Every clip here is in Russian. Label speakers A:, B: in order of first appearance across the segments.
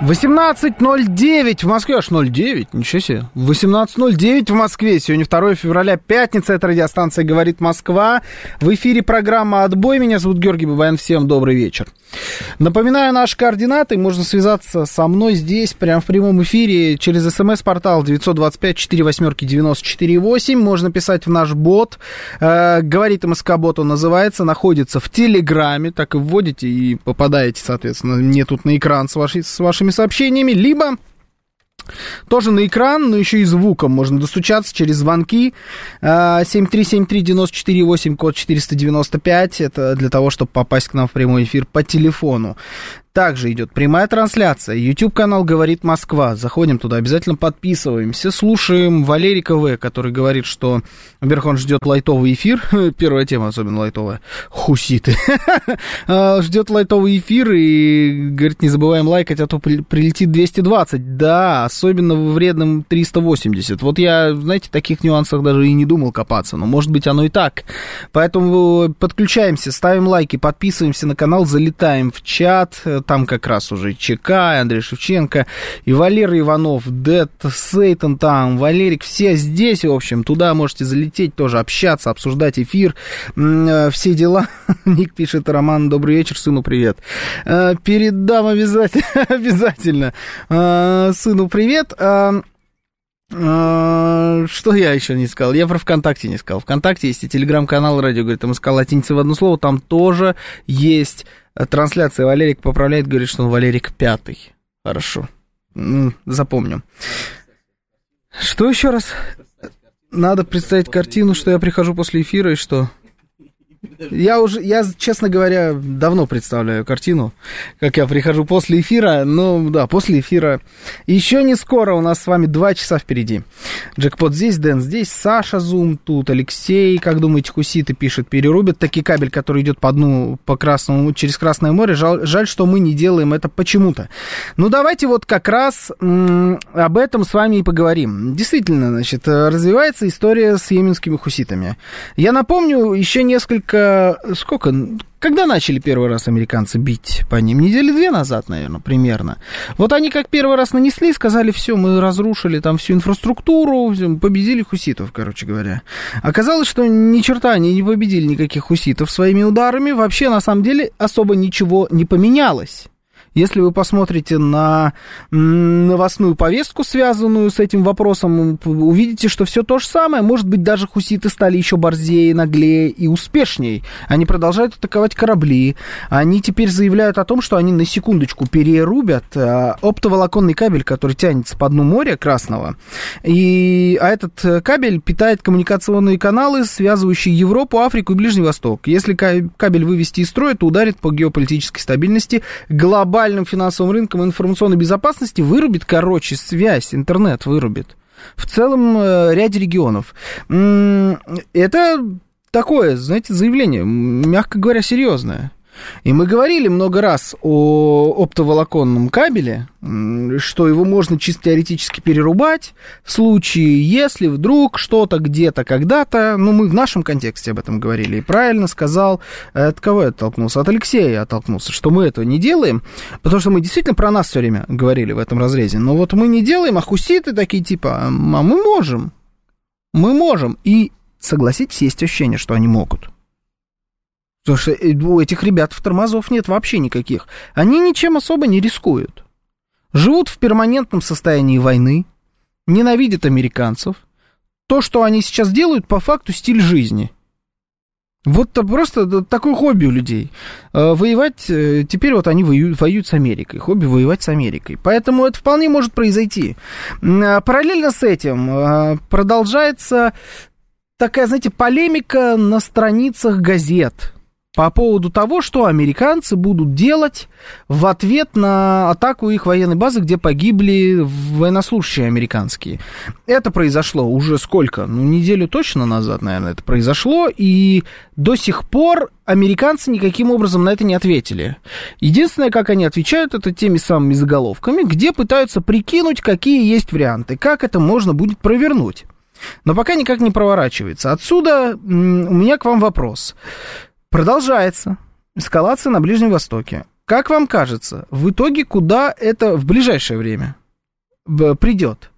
A: 18.09 в Москве, аж 09, ничего себе. 18.09 в Москве, сегодня 2 февраля, пятница, это радиостанция «Говорит Москва». В эфире программа «Отбой», меня зовут Георгий Бабаян, всем добрый вечер. Напоминаю наши координаты, можно связаться со мной здесь, прямо в прямом эфире, через смс-портал 925-48-94-8, можно писать в наш бот, э, «Говорит МСК-бот» он называется, находится в Телеграме, так и вводите и попадаете, соответственно, мне тут на экран с, вашей, с вашими сообщениями, либо тоже на экран, но еще и звуком можно достучаться через звонки. 7373948, код 495. Это для того, чтобы попасть к нам в прямой эфир по телефону. Также идет прямая трансляция. YouTube-канал «Говорит Москва». Заходим туда, обязательно подписываемся. Слушаем Валерика В., который говорит, что, во-первых, он ждет лайтовый эфир. Первая тема особенно лайтовая. Хуситы. ждет лайтовый эфир и, говорит, не забываем лайкать, а то прилетит 220. Да, особенно в вредном 380. Вот я, знаете, таких нюансах даже и не думал копаться. Но, может быть, оно и так. Поэтому подключаемся, ставим лайки, подписываемся на канал, залетаем в чат там как раз уже ЧК, Андрей Шевченко, и Валерий Иванов, Дед, Сейтан там, Валерик, все здесь, в общем, туда можете залететь тоже, общаться, обсуждать эфир, э, все дела. Ник пишет, Роман, добрый вечер, сыну привет. Э, передам обязательно, обязательно э, сыну привет. Что я еще не сказал? Я про ВКонтакте не сказал. ВКонтакте есть и телеграм-канал радио, говорит, МСК латиница в одно слово, там тоже есть трансляция. Валерик поправляет, говорит, что он Валерик пятый. Хорошо. Запомню. Что еще раз? Надо представить картину, что я прихожу после эфира и что? Я уже, я, честно говоря, давно представляю картину, как я прихожу после эфира. Ну, да, после эфира. Еще не скоро, у нас с вами два часа впереди. Джекпот здесь, Дэн здесь, Саша Зум тут, Алексей, как думаете, хуситы пишет, перерубят таки кабель, который идет по дну, по Красному, через Красное море. Жаль, жаль, что мы не делаем это почему-то. Ну, давайте вот как раз м- об этом с вами и поговорим. Действительно, значит, развивается история с йеменскими хуситами. Я напомню, еще несколько несколько... Сколько? Когда начали первый раз американцы бить по ним? Недели две назад, наверное, примерно. Вот они как первый раз нанесли, сказали, все, мы разрушили там всю инфраструктуру, победили хуситов, короче говоря. Оказалось, что ни черта они не победили никаких хуситов своими ударами. Вообще, на самом деле, особо ничего не поменялось. Если вы посмотрите на новостную повестку, связанную с этим вопросом, увидите, что все то же самое. Может быть, даже хуситы стали еще борзее, наглее и успешнее. Они продолжают атаковать корабли. Они теперь заявляют о том, что они на секундочку перерубят а, оптоволоконный кабель, который тянется по дну моря Красного. И, а этот э, кабель питает коммуникационные каналы, связывающие Европу, Африку и Ближний Восток. Если кабель вывести из строя, то ударит по геополитической стабильности глобально глобальным финансовым рынком информационной безопасности вырубит, короче, связь, интернет вырубит. В целом э, ряде регионов. Это такое, знаете, заявление, мягко говоря, серьезное. И мы говорили много раз о оптоволоконном кабеле, что его можно чисто теоретически перерубать в случае, если вдруг что-то где-то когда-то, ну, мы в нашем контексте об этом говорили, и правильно сказал, от кого я оттолкнулся? От Алексея я оттолкнулся, что мы этого не делаем, потому что мы действительно про нас все время говорили в этом разрезе, но вот мы не делаем, а хуситы такие типа, а мы можем, мы можем, и согласитесь, есть ощущение, что они могут. Потому что э, у этих ребят в тормозов нет вообще никаких. Они ничем особо не рискуют. Живут в перманентном состоянии войны, ненавидят американцев. То, что они сейчас делают, по факту стиль жизни. Вот это просто такое хобби у людей. Э, воевать, э, теперь вот они воюют, воюют с Америкой. Хобби воевать с Америкой. Поэтому это вполне может произойти. А параллельно с этим продолжается такая, знаете, полемика на страницах газет по поводу того, что американцы будут делать в ответ на атаку их военной базы, где погибли военнослужащие американские. Это произошло уже сколько? Ну, неделю точно назад, наверное, это произошло, и до сих пор американцы никаким образом на это не ответили. Единственное, как они отвечают, это теми самыми заголовками, где пытаются прикинуть, какие есть варианты, как это можно будет провернуть. Но пока никак не проворачивается. Отсюда у меня к вам вопрос. Продолжается эскалация на Ближнем Востоке. Как вам кажется, в итоге куда это в ближайшее время придет?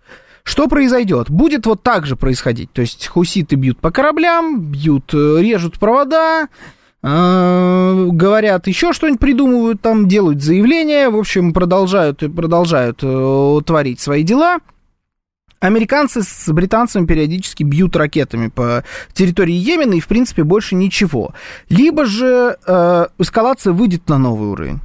A: Что произойдет? Будет вот так же происходить. То есть хуситы бьют по кораблям, бьют, э, режут провода, э, говорят еще что-нибудь придумывают, там делают заявления, в общем, продолжают, продолжают э, творить свои дела. Американцы с британцами периодически бьют ракетами по территории Йемена, и, в принципе, больше ничего. Либо же э, эскалация выйдет на новый уровень.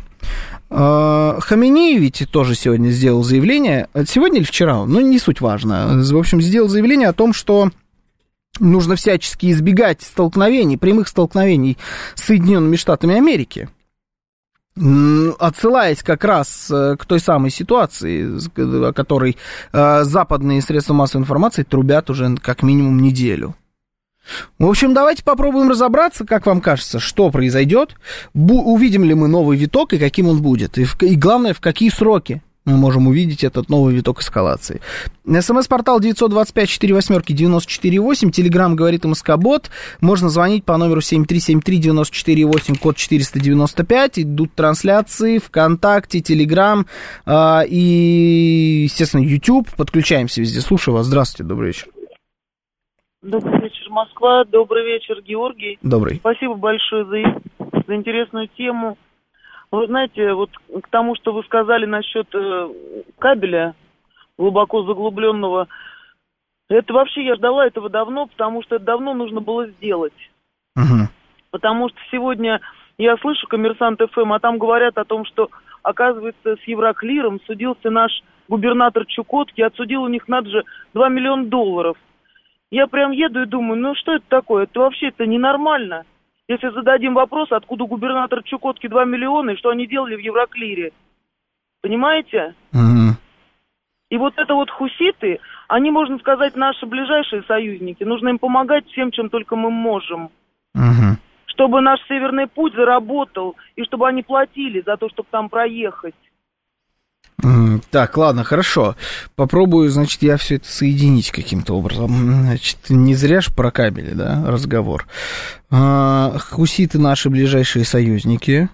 A: Э, Хаминеи ведь тоже сегодня сделал заявление, сегодня или вчера, ну, не суть важно, в общем, сделал заявление о том, что нужно всячески избегать столкновений, прямых столкновений с Соединенными Штатами Америки отсылаясь как раз э, к той самой ситуации, о которой э, западные средства массовой информации трубят уже как минимум неделю. В общем, давайте попробуем разобраться, как вам кажется, что произойдет, увидим ли мы новый виток и каким он будет, и, в, и главное, в какие сроки мы можем увидеть этот новый виток эскалации. СМС-портал 925-48-94-8, Телеграмм говорит МСК-бот, можно звонить по номеру 7373-94-8, код 495, идут трансляции ВКонтакте, Телеграм э, и, естественно, YouTube, подключаемся везде. Слушаю вас, здравствуйте, добрый вечер.
B: Добрый вечер, Москва, добрый вечер, Георгий.
A: Добрый.
B: Спасибо большое за, за интересную тему. Вы знаете, вот к тому, что вы сказали насчет э, кабеля глубоко заглубленного, это вообще я ждала этого давно, потому что это давно нужно было сделать. Угу. Потому что сегодня я слышу коммерсант ФМ, а там говорят о том, что, оказывается, с Евроклиром судился наш губернатор Чукотки, отсудил у них надо же 2 миллиона долларов. Я прям еду и думаю, ну что это такое? Это вообще это ненормально. Если зададим вопрос, откуда губернатор Чукотки 2 миллиона и что они делали в Евроклире. Понимаете? Угу. И вот это вот хуситы, они, можно сказать, наши ближайшие союзники. Нужно им помогать всем, чем только мы можем. Угу. Чтобы наш Северный путь заработал, и чтобы они платили за то, чтобы там проехать.
A: Так, ладно, хорошо. Попробую, значит, я все это соединить каким-то образом. Значит, не зря ж про кабели, да, разговор. А, хуситы наши ближайшие союзники.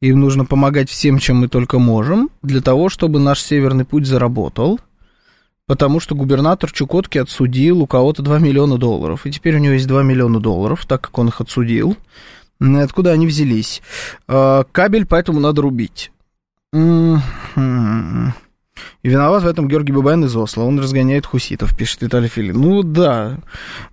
A: Им нужно помогать всем, чем мы только можем, для того, чтобы наш северный путь заработал. Потому что губернатор Чукотки отсудил у кого-то 2 миллиона долларов. И теперь у него есть 2 миллиона долларов, так как он их отсудил. Откуда они взялись? А, кабель поэтому надо рубить. И виноват в этом Георгий Бабаян из Осло. Он разгоняет хуситов, пишет Виталий Филин. Ну да,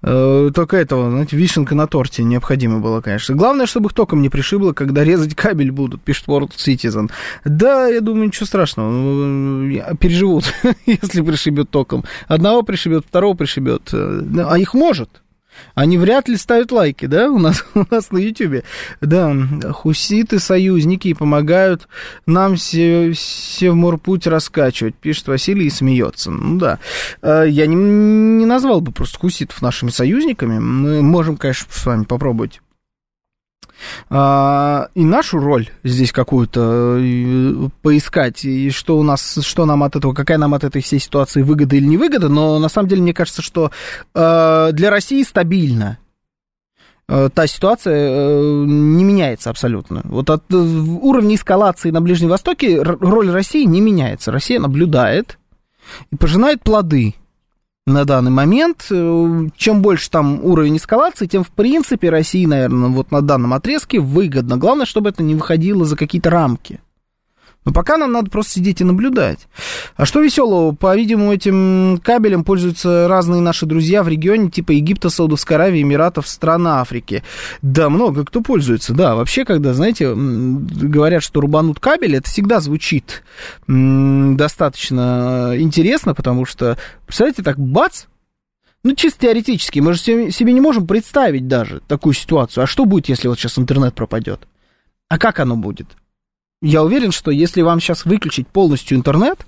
A: э, только этого, знаете, вишенка на торте необходимо было, конечно. Главное, чтобы их током не пришибло, когда резать кабель будут, пишет World Citizen. Да, я думаю, ничего страшного. Ну, переживут, если пришибет током. Одного пришибет, второго пришибет. Э, а их может. Они вряд ли ставят лайки, да, у нас, у нас на Ютьюбе. Да, хуситы, союзники помогают нам се, Севморпуть раскачивать, пишет Василий и смеется. Ну да, э, я не, не назвал бы просто хуситов нашими союзниками. Мы можем, конечно, с вами попробовать а, и нашу роль здесь какую-то э, поискать, и что у нас, что нам от этого, какая нам от этой всей ситуации выгода или не выгода, но на самом деле мне кажется, что э, для России стабильно э, та ситуация не меняется абсолютно. Вот от уровня эскалации на Ближнем Востоке роль России не меняется. Россия наблюдает и пожинает плоды на данный момент. Э, чем больше там уровень эскалации, тем, в принципе, России, наверное, вот на данном отрезке выгодно. Главное, чтобы это не выходило за какие-то рамки. Но пока нам надо просто сидеть и наблюдать. А что веселого? По-видимому, этим кабелем пользуются разные наши друзья в регионе, типа Египта, Саудовской Аравии, Эмиратов, стран Африки. Да, много кто пользуется. Да, вообще, когда, знаете, говорят, что рубанут кабель, это всегда звучит достаточно интересно, потому что, представляете, так бац, Ну, чисто теоретически, мы же себе не можем представить даже такую ситуацию. А что будет, если вот сейчас интернет пропадет? А как оно будет? Я уверен, что если вам сейчас выключить полностью интернет,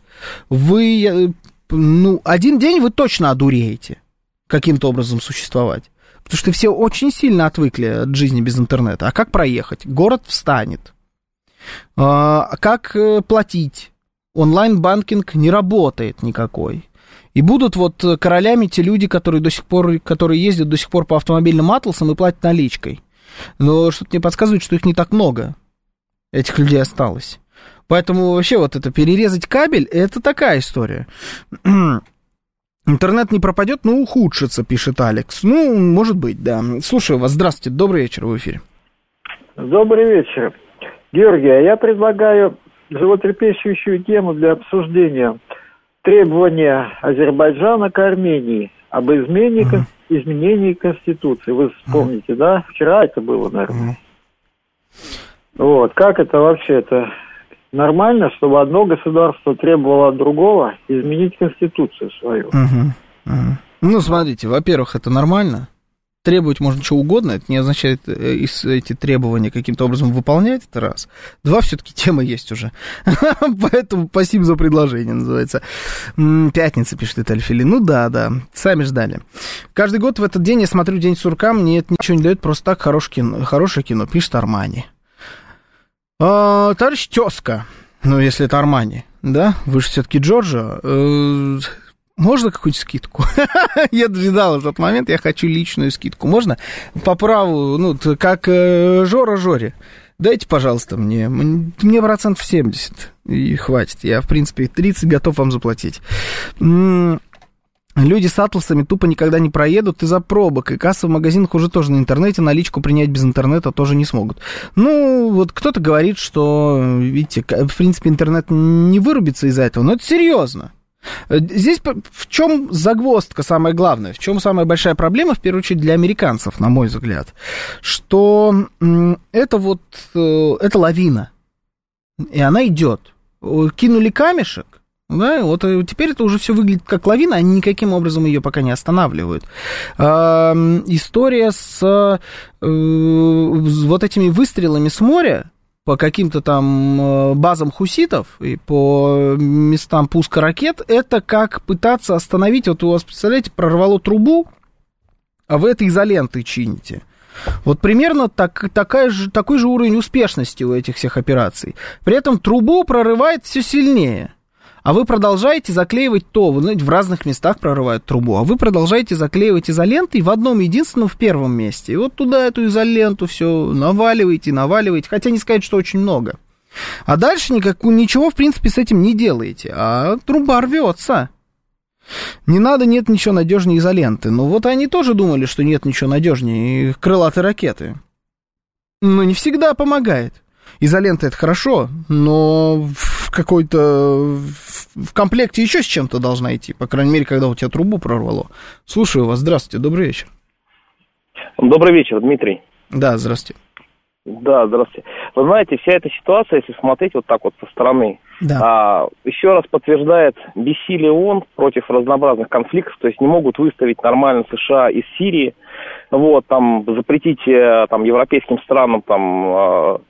A: вы, э, ну, один день вы точно одуреете каким-то образом существовать. Потому что все очень сильно отвыкли от жизни без интернета. А как проехать? Город встанет. А как э, платить? Онлайн-банкинг не работает никакой. И будут вот королями те люди, которые до сих пор, которые ездят до сих пор по автомобильным атласам и платят наличкой. Но что-то мне подсказывает, что их не так много. Этих людей осталось. Поэтому вообще вот это перерезать кабель, это такая история. Интернет не пропадет, но ухудшится, пишет Алекс. Ну, может быть, да. Слушаю вас. Здравствуйте, добрый вечер в эфире.
C: Добрый вечер. Георгий, а я предлагаю животрепещущую тему для обсуждения требования Азербайджана к Армении об измене, uh-huh. изменении Конституции. Вы вспомните, uh-huh. да? Вчера это было, наверное. Uh-huh. Вот, как это вообще? Это нормально, чтобы одно государство требовало от другого изменить Конституцию свою?
A: Uh-huh. Uh-huh. Ну, смотрите, во-первых, это нормально требовать можно чего угодно, это не означает э, эти требования каким-то образом выполнять, это раз. Два, все-таки тема есть уже. Поэтому спасибо за предложение, называется. Пятница, пишет Этельфили. Ну да, да, сами ждали. Каждый год в этот день я смотрю День сурка, мне это ничего не дает, просто так хорошее хорошее кино пишет Армани. А, товарищ тезка, ну если это Армани, да, вы же все-таки Джорджа, э, можно какую-то скидку? я дожидал этот момент, я хочу личную скидку. Можно? По праву, ну, как э, Жора Жоре. Дайте, пожалуйста, мне, мне процентов 70 и хватит. Я, в принципе, 30 готов вам заплатить. Люди с атласами тупо никогда не проедут из-за пробок, и кассы в магазинах уже тоже на интернете, наличку принять без интернета тоже не смогут. Ну, вот кто-то говорит, что, видите, в принципе, интернет не вырубится из-за этого, но это серьезно. Здесь в чем загвоздка самая главная, в чем самая большая проблема, в первую очередь, для американцев, на мой взгляд, что это вот, э, это лавина, и она идет. Кинули камешек, да, вот э, теперь это уже все выглядит как лавина, они никаким образом ее пока не останавливают. история с э, вот этими выстрелами с моря, по каким-то там э, базам хуситов и по местам пуска ракет, это как пытаться остановить, вот у вас, представляете, прорвало трубу, а вы это изолентой чините. Вот примерно так, такая же, такой же уровень успешности у этих всех операций. При этом трубу прорывает все сильнее а вы продолжаете заклеивать то, вы знаете, в разных местах прорывают трубу, а вы продолжаете заклеивать изолентой в одном единственном в первом месте. И вот туда эту изоленту все наваливаете, наваливаете, хотя не сказать, что очень много. А дальше никак, ничего, в принципе, с этим не делаете, а труба рвется. Не надо, нет ничего надежнее изоленты. Но вот они тоже думали, что нет ничего надежнее крылатой ракеты. Но не всегда помогает. Изолента это хорошо, но в какой-то в комплекте еще с чем-то должна идти, по крайней мере, когда у тебя трубу прорвало. Слушаю вас, здравствуйте, добрый вечер.
D: Добрый вечер, Дмитрий.
A: Да, здравствуйте.
D: Да, здравствуйте. Вы знаете, вся эта ситуация, если смотреть вот так вот со стороны, да. а, еще раз подтверждает бессилие ООН против разнообразных конфликтов, то есть не могут выставить нормально США из Сирии, вот, там, запретить э, там, европейским странам там, а,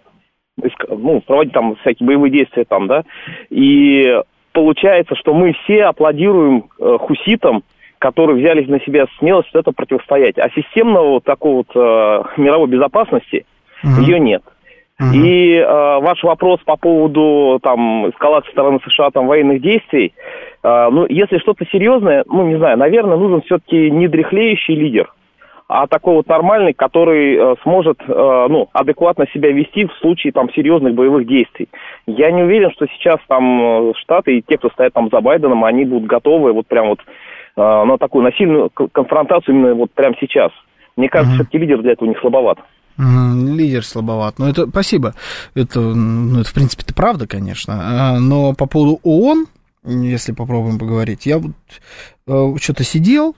D: ну, проводить там всякие боевые действия там, да, и получается, что мы все аплодируем э, хуситам, которые взялись на себя смелость это противостоять. А системного вот такого вот э, мировой безопасности uh-huh. ее нет. Uh-huh. И э, ваш вопрос по поводу там эскалации стороны США там военных действий, э, ну если что-то серьезное, ну не знаю, наверное, нужен все-таки не дряхлеющий лидер, а такой вот нормальный, который э, сможет э, ну, адекватно себя вести в случае там серьезных боевых действий. Я не уверен, что сейчас там э, Штаты и те, кто стоят там за Байденом, они будут готовы вот прям вот э, на такую насильную конфронтацию именно вот прямо сейчас. Мне кажется, uh-huh. все-таки лидер для этого не слабоват.
A: Лидер слабоват. Ну, это спасибо. Это, ну, это в принципе, это правда, конечно. А, но по поводу ООН, если попробуем поговорить, я вот э, что-то сидел,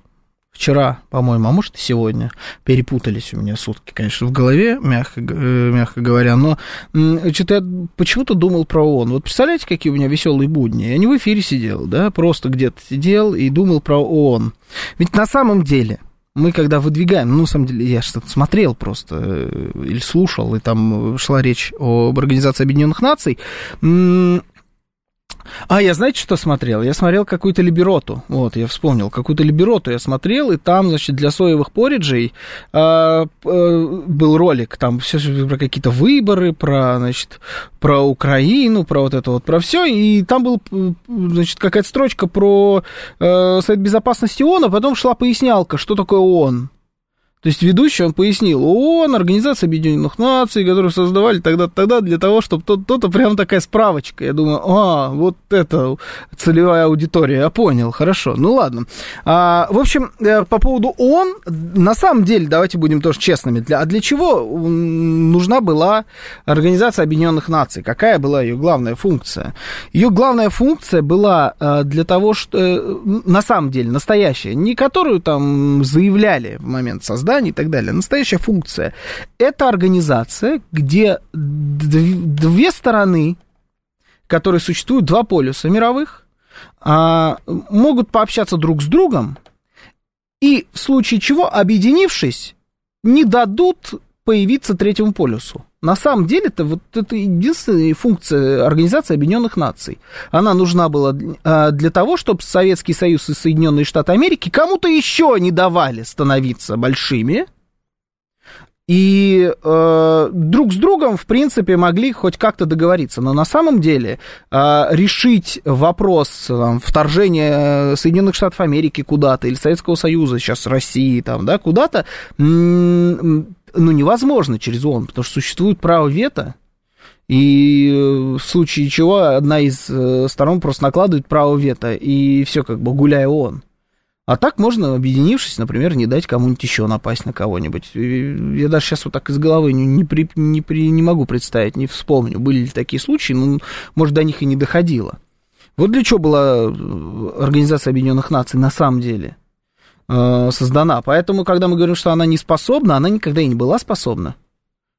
A: вчера, по-моему, а может и сегодня. Перепутались у меня сутки, конечно, в голове, мягко, э, мягко говоря. Но что-то я почему-то думал про ООН. Вот представляете, какие у меня веселые будни? Я не в эфире сидел, да, просто где-то сидел и думал про ООН. Ведь на самом деле мы когда выдвигаем, ну, на самом деле, я что-то смотрел просто э, или слушал, и там шла речь об Организации Объединенных Наций, а, я знаете, что смотрел? Я смотрел какую-то либероту. Вот, я вспомнил, какую-то либероту я смотрел, и там, значит, для соевых пориджей э, э, был ролик, там все про какие-то выборы, про, значит, про Украину, про вот это вот, про все, и там был, значит, какая-то строчка про э, Совет Безопасности ООН, а потом шла пояснялка, что такое ООН. То есть ведущий, он пояснил, ООН, Организация Объединенных Наций, которую создавали тогда-тогда для того, чтобы то-то прям такая справочка. Я думаю, а, вот это целевая аудитория, я понял, хорошо, ну ладно. А, в общем, э, по поводу ООН, на самом деле, давайте будем тоже честными, для, а для чего нужна была Организация Объединенных Наций? Какая была ее главная функция? Ее главная функция была э, для того, что, э, на самом деле, настоящая, не которую там заявляли в момент создания, создании и так далее. Настоящая функция – это организация, где две стороны, которые существуют, два полюса мировых, а, могут пообщаться друг с другом, и в случае чего, объединившись, не дадут появиться третьему полюсу. На самом деле это вот это единственная функция Организации Объединенных Наций. Она нужна была а, для того, чтобы Советский Союз и Соединенные Штаты Америки кому-то еще не давали становиться большими. И э, друг с другом, в принципе, могли хоть как-то договориться. Но на самом деле э, решить вопрос там, вторжения Соединенных Штатов Америки куда-то, или Советского Союза, сейчас России, там, да, куда-то, ну, невозможно через ООН, потому что существует право вето, и э, в случае чего одна из э, сторон просто накладывает право вето, и все как бы гуляя ООН. А так можно, объединившись, например, не дать кому-нибудь еще напасть на кого-нибудь. Я даже сейчас вот так из головы не, не, при, не, при, не могу представить, не вспомню, были ли такие случаи, но, может, до них и не доходило. Вот для чего была э, Организация Объединенных Наций на самом деле. Э, создана. Поэтому, когда мы говорим, что она не способна, она никогда и не была способна.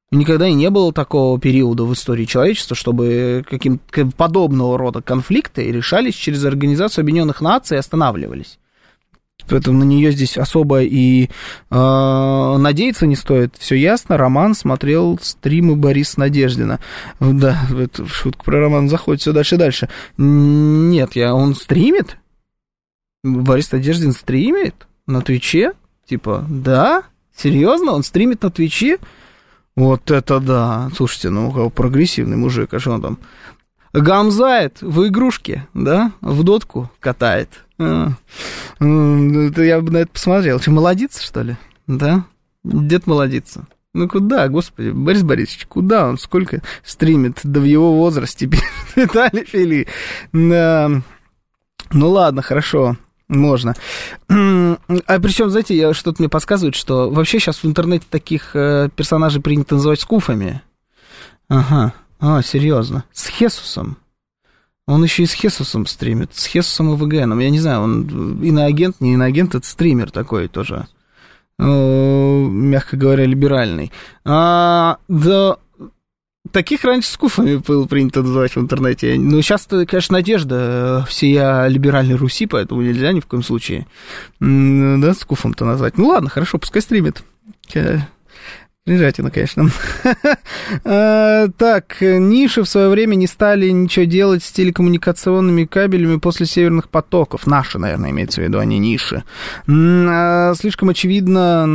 A: Никогда и не было такого периода в истории человечества, чтобы каким подобного рода конфликты решались через Организацию Объединенных Наций и останавливались. Поэтому на нее здесь особо и э, надеяться не стоит. Все ясно. Роман смотрел стримы Бориса Надеждина. Да, это шутка про Роман заходит все дальше и дальше. Нет, я, он стримит? Борис Надеждин стримит? На Твиче? Типа, да? Серьезно? Он стримит на Твиче? Вот это да. Слушайте, ну, прогрессивный мужик, а что он там? Гамзает в игрушке, да? В дотку катает. А, это я бы на это посмотрел. Что, молодится, что ли? Да? Дед молодится. Ну куда, господи, Борис Борисович, куда он, сколько стримит, да в его возрасте, Виталий Фили. Да. Ну ладно, хорошо. Можно. А причем, знаете, я, что-то мне подсказывает, что вообще сейчас в интернете таких э, персонажей принято называть скуфами. Ага. А, серьезно. С Хесусом. Он еще и с Хесусом стримит. С Хесусом и ВГНом. Я не знаю, он иноагент, не иноагент, это стример такой тоже. Э, мягко говоря, либеральный. А, да, Таких раньше скуфами было принято называть в интернете. Ну, сейчас, конечно, надежда всея либеральной Руси, поэтому нельзя ни в коем случае, да, скуфом-то назвать. Ну, ладно, хорошо, пускай стримит. Кринжатина, конечно. А, так, ниши в свое время не стали ничего делать с телекоммуникационными кабелями после северных потоков. Наши, наверное, имеется в виду, а не ниши. А, слишком очевидно,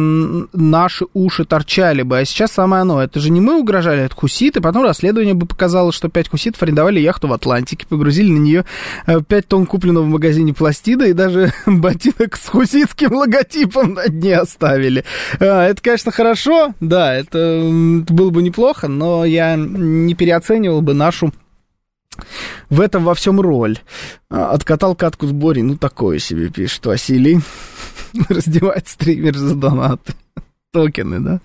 A: наши уши торчали бы. А сейчас самое оно. Это же не мы угрожали, это хуситы. Потом расследование бы показало, что пять хуситов арендовали яхту в Атлантике, погрузили на нее 5 э, тонн купленного в магазине пластида и даже ботинок с хуситским логотипом на дне оставили. А, это, конечно, хорошо, да, да, это, это было бы неплохо, но я не переоценивал бы нашу в этом во всем роль. А, откатал катку с Бори, ну такое себе пишет Василий. Раздевает стример за донаты. Токены, да?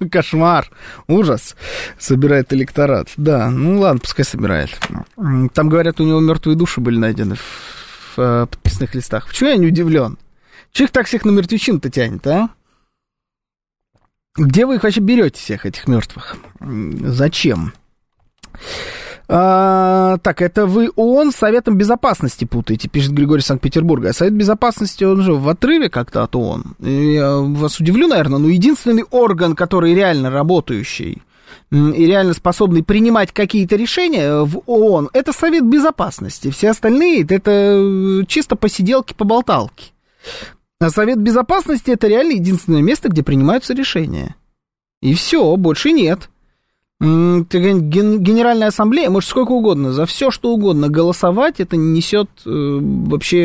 A: Кошмар, ужас. Собирает электорат. Да, ну ладно, пускай собирает. Там, говорят, у него мертвые души были найдены в, в подписных листах. Почему я не удивлен? Человек так всех на мертвечину-то тянет, а? Где вы их вообще берете, всех этих мертвых? Зачем? А, так, это вы ООН с Советом Безопасности путаете, пишет Григорий Санкт-Петербурга. А Совет Безопасности, он же в отрыве как-то от ООН. Я вас удивлю, наверное, но единственный орган, который реально работающий и реально способный принимать какие-то решения в ООН, это Совет Безопасности. Все остальные это чисто посиделки-поболталки. А Совет Безопасности это реально единственное место, где принимаются решения. И все, больше нет. Генеральная ассамблея может сколько угодно, за все что угодно голосовать, это не несет э, вообще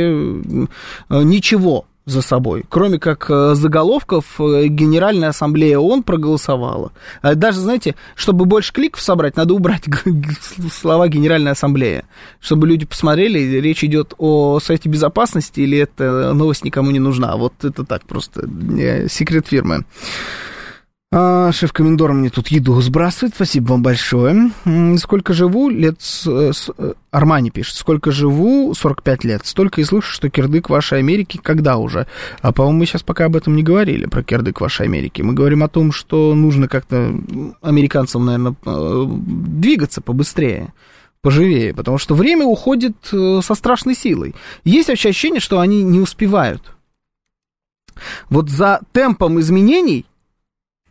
A: э, ничего за собой, кроме как э, заголовков Генеральная ассамблея ООН проголосовала. А даже, знаете, чтобы больше кликов собрать, надо убрать слова Генеральная ассамблея, чтобы люди посмотрели, речь идет о Совете Безопасности или эта новость никому не нужна. Вот это так просто секрет фирмы. А, шеф-комендор мне тут еду сбрасывает, спасибо вам большое. Сколько живу, лет... С, с, Армани пишет, сколько живу, 45 лет, столько и слышу, что кирдык вашей Америки, когда уже? А, по-моему, мы сейчас пока об этом не говорили, про кирдык вашей Америки. Мы говорим о том, что нужно как-то американцам, наверное, э, двигаться побыстрее поживее, потому что время уходит э, со страшной силой. Есть вообще ощущение, что они не успевают. Вот за темпом изменений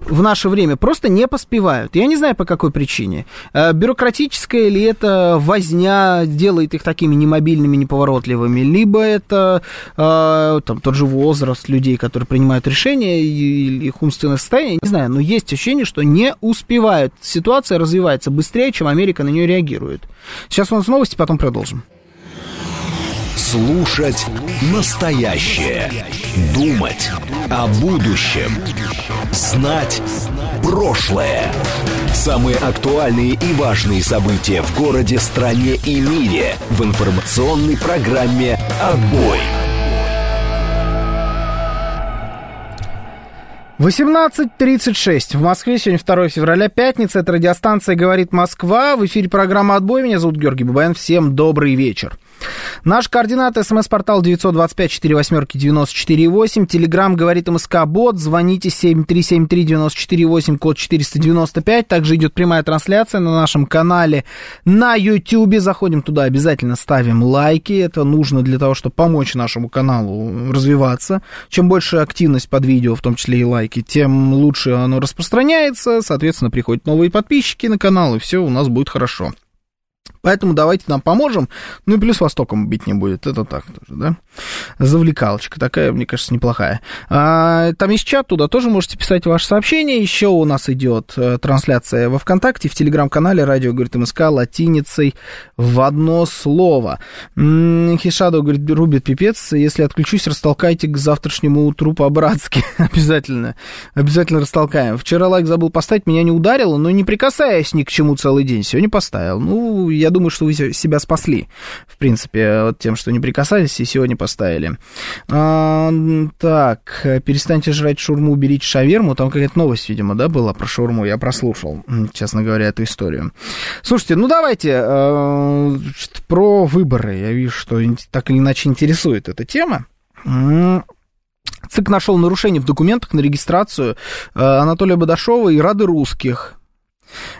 A: в наше время просто не поспевают. Я не знаю, по какой причине. Э, бюрократическая ли это возня делает их такими немобильными, неповоротливыми, либо это э, там, тот же возраст людей, которые принимают решения, или их умственное состояние, не знаю, но есть ощущение, что не успевают. Ситуация развивается быстрее, чем Америка на нее реагирует. Сейчас у нас новости, потом продолжим.
E: Слушать настоящее. Думать о будущем. Знать прошлое. Самые актуальные и важные события в городе, стране и мире в информационной программе «Отбой».
A: 18.36 в Москве. Сегодня 2 февраля, пятница. Это радиостанция «Говорит Москва». В эфире программа «Отбой». Меня зовут Георгий Бабаян. Всем добрый вечер. Наш координат, смс-портал 925-48-94-8, телеграмм говорит МСК Бот, звоните 7373-94-8, код 495, также идет прямая трансляция на нашем канале на YouTube, заходим туда, обязательно ставим лайки, это нужно для того, чтобы помочь нашему каналу развиваться, чем больше активность под видео, в том числе и лайки, тем лучше оно распространяется, соответственно, приходят новые подписчики на канал, и все у нас будет хорошо. Поэтому давайте нам поможем. Ну и плюс Востоком бить не будет. Это так тоже, да? Завлекалочка такая, мне кажется, неплохая. А, там есть чат, туда тоже можете писать ваши сообщения. Еще у нас идет э, трансляция во ВКонтакте, в Телеграм-канале «Радио говорит МСК» латиницей в одно слово. Хишадо, говорит, рубит пипец. Если отключусь, растолкайте к завтрашнему утру по-братски. обязательно. Обязательно растолкаем. Вчера лайк забыл поставить, меня не ударило, но не прикасаясь ни к чему целый день. Сегодня поставил. Ну, я думаю, что вы себя спасли, в принципе, вот тем, что не прикасались и сегодня поставили. А, так, перестаньте жрать шурму, берите шаверму. Там какая-то новость, видимо, да, была про шурму. Я прослушал, честно говоря, эту историю. Слушайте, ну давайте э, про выборы. Я вижу, что так или иначе интересует эта тема. ЦИК нашел нарушение в документах на регистрацию э, Анатолия Бадашова и Рады русских.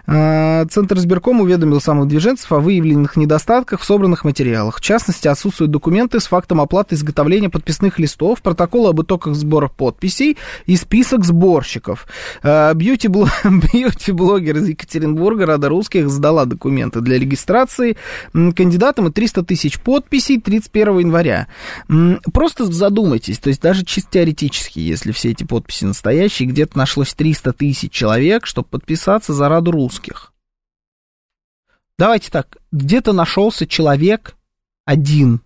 A: А, Центр избирком уведомил самых движенцев о выявленных недостатках в собранных материалах. В частности, отсутствуют документы с фактом оплаты изготовления подписных листов, протоколы об итогах сбора подписей и список сборщиков. А, бьюти-блогер из Екатеринбурга, Рада Русских, сдала документы для регистрации кандидатам и 300 тысяч подписей 31 января. Просто задумайтесь, то есть даже чисто теоретически, если все эти подписи настоящие, где-то нашлось 300 тысяч человек, чтобы подписаться за Раду русских. Давайте так, где-то нашелся человек один,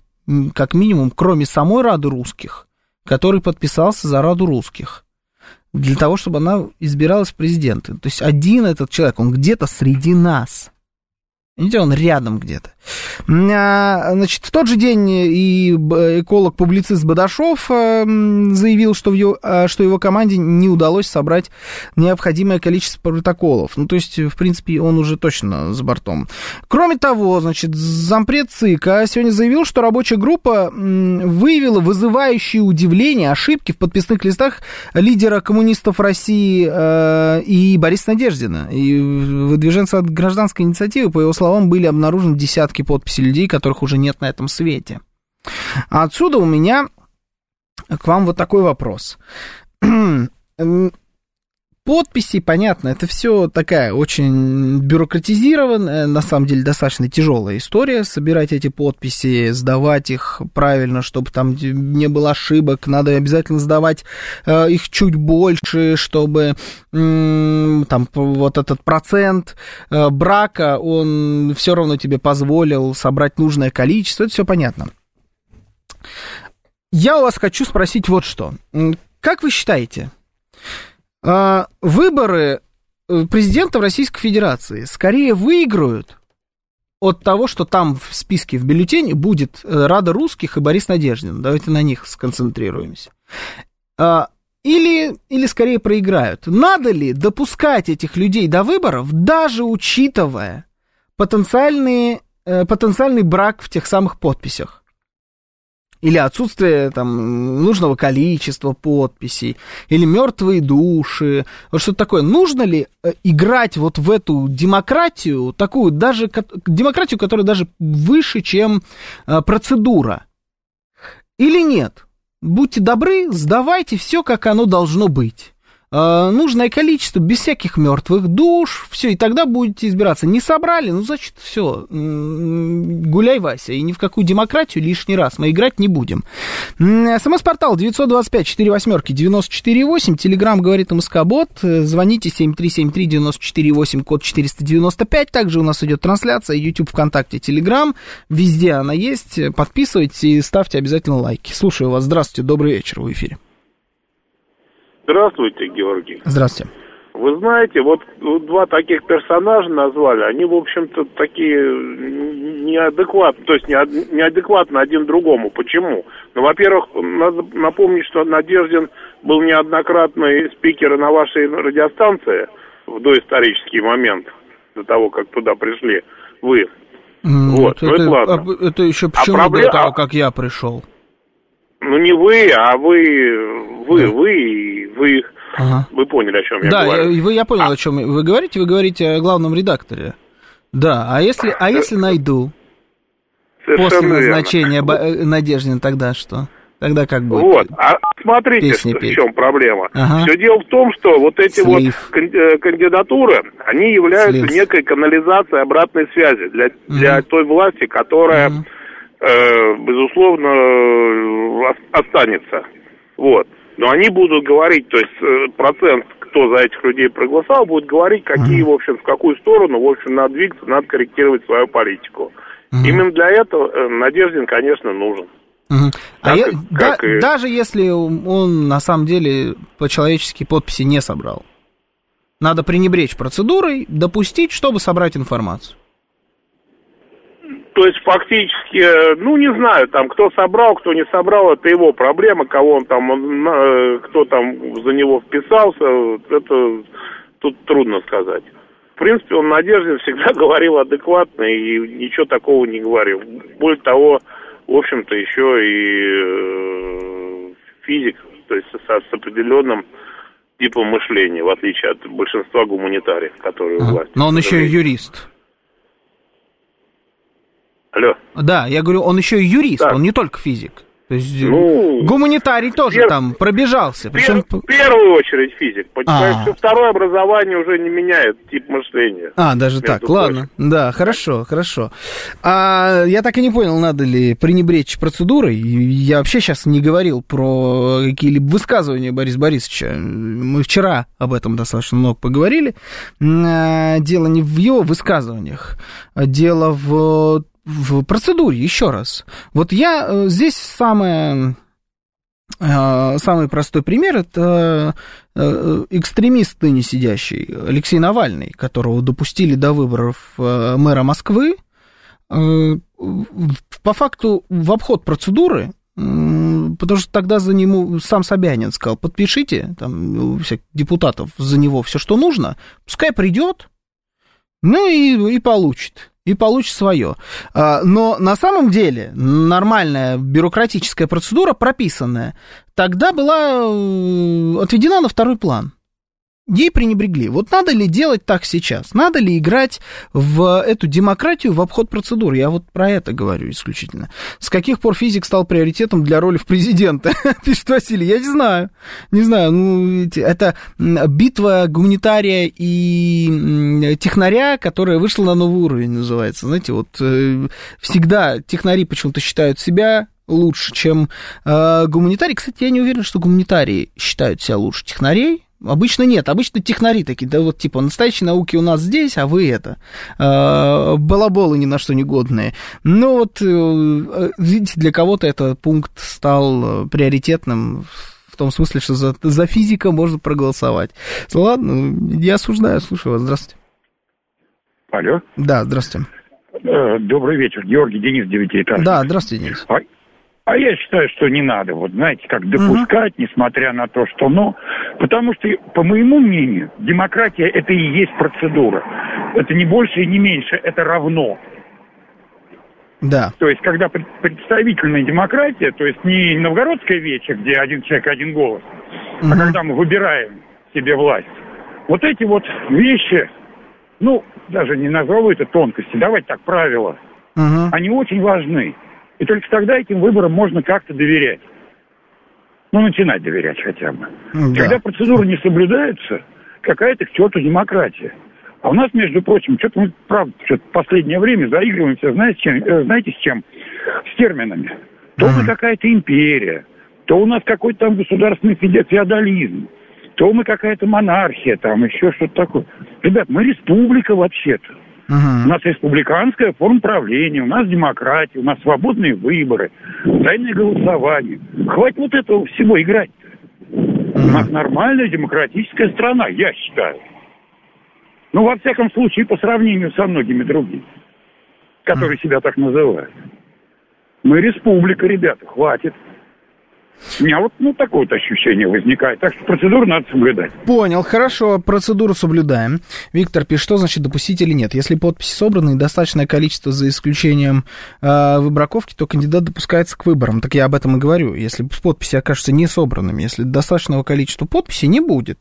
A: как минимум, кроме самой Рады русских, который подписался за Раду русских для того, чтобы она избиралась в президенты. То есть один этот человек, он где-то среди нас. Видите, он рядом где-то. А, значит, в тот же день и эколог-публицист Бадашов э, заявил, что, в его, а, что его команде не удалось собрать необходимое количество протоколов. Ну, то есть, в принципе, он уже точно за бортом. Кроме того, значит, зампред ЦИКа сегодня заявил, что рабочая группа выявила вызывающие удивление ошибки в подписных листах лидера коммунистов России э, и Бориса Надеждина. И выдвиженцы от гражданской инициативы, по его словам, были обнаружены десятки подписей людей, которых уже нет на этом свете. Отсюда у меня к вам вот такой вопрос подписи, понятно, это все такая очень бюрократизированная, на самом деле достаточно тяжелая история, собирать эти подписи, сдавать их правильно, чтобы там не было ошибок, надо обязательно сдавать э, их чуть больше, чтобы э, там вот этот процент э, брака, он все равно тебе позволил собрать нужное количество, это все понятно. Я у вас хочу спросить вот что. Как вы считаете, выборы э, президента в Российской Федерации скорее выиграют от того, что там в списке в бюллетене будет э, Рада Русских и Борис Надеждин. Давайте на них сконцентрируемся. А, или, или скорее проиграют. Надо ли допускать этих людей до выборов, даже учитывая потенциальный, э, потенциальный брак в тех самых подписях? Или отсутствие там нужного количества подписей, или мертвые души, вот что-то такое. Нужно ли э, играть вот в эту демократию, такую даже демократию, которая даже выше, чем э, процедура? Или нет? Будьте добры, сдавайте все, как оно должно быть. Э, нужное количество, без всяких мертвых душ, все, и тогда будете избираться. Не собрали, ну, значит, все, гуляй, Вася, и ни в какую демократию лишний раз мы играть не будем. СМС-портал 925-48-94-8, Телеграмм говорит МСК-бот, звоните 7373-94-8, код 495, также у нас идет трансляция, YouTube, ВКонтакте, Телеграм, везде она есть, подписывайтесь и ставьте обязательно лайки. Слушаю вас, здравствуйте, добрый вечер, в эфире.
F: Здравствуйте, Георгий.
A: Здравствуйте.
F: Вы знаете, вот два таких персонажа назвали, они, в общем-то, такие неадекватные, то есть неадекватно один другому. Почему? Ну, во-первых, надо напомнить, что Надеждин был неоднократный спикер на вашей радиостанции в доисторический момент, до того, как туда пришли вы.
A: Mm, вот, ну это, это ладно. Это еще а почему а проблем... до того, как я пришел?
F: Ну, не вы, а вы, вы, да. вы, вы, ага. вы поняли, о чем я
A: да,
F: говорю.
A: Да, я, я понял, а... о чем вы говорите. Вы говорите о главном редакторе. Да, а если, а если найду Совершенно после назначения верно. Надеждин, тогда что? Тогда как будет?
F: Вот, а смотрите, что, в чем проблема. Ага. Все дело в том, что вот эти Слив. вот э, кандидатуры, они являются Слив. некой канализацией обратной связи для, для той власти, которая... Угу Э, безусловно, э, останется. Вот. Но они будут говорить, то есть э, процент, кто за этих людей проголосовал, будет говорить, какие, в общем, в какую сторону, в общем, надо двигаться, надо корректировать свою политику. Именно для этого Надеждин, конечно, нужен.
A: Угу. А я, да, и... даже если он на самом деле по-человечески подписи не собрал, надо пренебречь процедурой, допустить, чтобы собрать информацию.
F: То есть фактически, э, ну не знаю, там кто собрал, кто не собрал, это его проблема, кого он там, э, кто там за него вписался, это тут трудно сказать. В принципе, он Надеждин всегда говорил адекватно и ничего такого не говорил. Более того, в общем-то, еще и э, физик, то есть с, с определенным типом мышления, в отличие от большинства гуманитариев, которые
A: а, власти. Но он еще и юрист.
F: Алло.
A: Да, я говорю, он еще и юрист, да. он не только физик. То есть ну, гуманитарий тоже пер... там пробежался.
F: Причем... В первую очередь физик. Понимаешь, а. второе образование уже не меняет тип мышления.
A: А, даже так, прочим. ладно. Да, хорошо, хорошо. А, я так и не понял, надо ли пренебречь процедурой. Я вообще сейчас не говорил про какие-либо высказывания Бориса Борисовича. Мы вчера об этом достаточно много поговорили. А, дело не в его высказываниях, а дело в в процедуре, еще раз. Вот я э, здесь самое, э, самый простой пример это э, экстремист ныне сидящий Алексей Навальный, которого допустили до выборов мэра Москвы, по факту в обход процедуры Потому что тогда за нему сам Собянин сказал, подпишите, там, всех депутатов за него все, что нужно, пускай придет, ну и, и получит и получит свое. А, но на самом деле нормальная бюрократическая процедура, прописанная, тогда была э, отведена на второй план ей пренебрегли. Вот надо ли делать так сейчас? Надо ли играть в эту демократию в обход процедур? Я вот про это говорю исключительно. С каких пор физик стал приоритетом для роли в президента? Пишет Василий. Я не знаю. Не знаю. Ну, это битва гуманитария и технаря, которая вышла на новый уровень, называется. Знаете, вот э, всегда технари почему-то считают себя лучше, чем э, гуманитарии. Кстати, я не уверен, что гуманитарии считают себя лучше технарей. Обычно нет, обычно технари такие, да вот типа настоящие науки у нас здесь, а вы это, э, балаболы ни на что не годные. Ну вот, э, видите, для кого-то этот пункт стал э, приоритетным в том смысле, что за, за физика можно проголосовать. Ладно, я осуждаю, слушаю вас, здравствуйте.
G: Алло.
A: Да, здравствуйте.
G: Э, добрый вечер, Георгий Денис, девятиэтажный.
A: Да, здравствуйте, Денис.
G: А, я считаю, что не надо, вот знаете, как допускать, угу. несмотря на то, что но. Потому что, по моему мнению, демократия это и есть процедура. Это не больше и не меньше, это равно.
A: Да.
G: То есть, когда представительная демократия, то есть не новгородская вече, где один человек, один голос, угу. а когда мы выбираем себе власть. Вот эти вот вещи, ну, даже не назову это тонкости, давайте так, правила, угу. они очень важны. И только тогда этим выборам можно как-то доверять. Ну, начинать доверять хотя бы. Да. Когда процедуры не соблюдаются, какая-то к черту демократия. А у нас, между прочим, что-то мы, правда, что-то в последнее время заигрываемся, знаете, чем, э, знаете, с чем? С терминами. То мы какая-то империя, то у нас какой-то там государственный феодализм, то мы какая-то монархия, там еще что-то такое. Ребят, мы республика вообще-то. Угу. У нас республиканская форма правления, у нас демократия, у нас свободные выборы, тайное голосование. Хватит вот этого всего играть. У нас нормальная демократическая страна, я считаю. Ну, во всяком случае, по сравнению со многими другими, которые себя так называют. Мы республика, ребята, хватит. У меня вот ну, такое вот ощущение возникает. Так что процедуру надо соблюдать.
A: Понял, хорошо, процедуру соблюдаем. Виктор пишет, что значит допустить или нет. Если подписи собраны и достаточное количество за исключением э, выбраковки, то кандидат допускается к выборам. Так я об этом и говорю. Если подписи окажутся не собранными, если достаточного количества подписей не будет,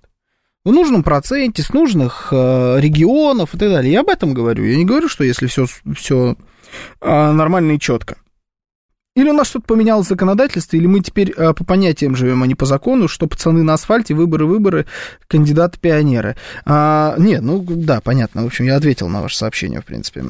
A: в нужном проценте, с нужных э, регионов и так далее. Я об этом говорю. Я не говорю, что если все, все э, нормально и четко. Или у нас что-то поменялось в законодательстве, или мы теперь э, по понятиям живем, а не по закону, что пацаны на асфальте, выборы, выборы, кандидаты-пионеры. А, нет, ну да, понятно. В общем, я ответил на ваше сообщение, в принципе.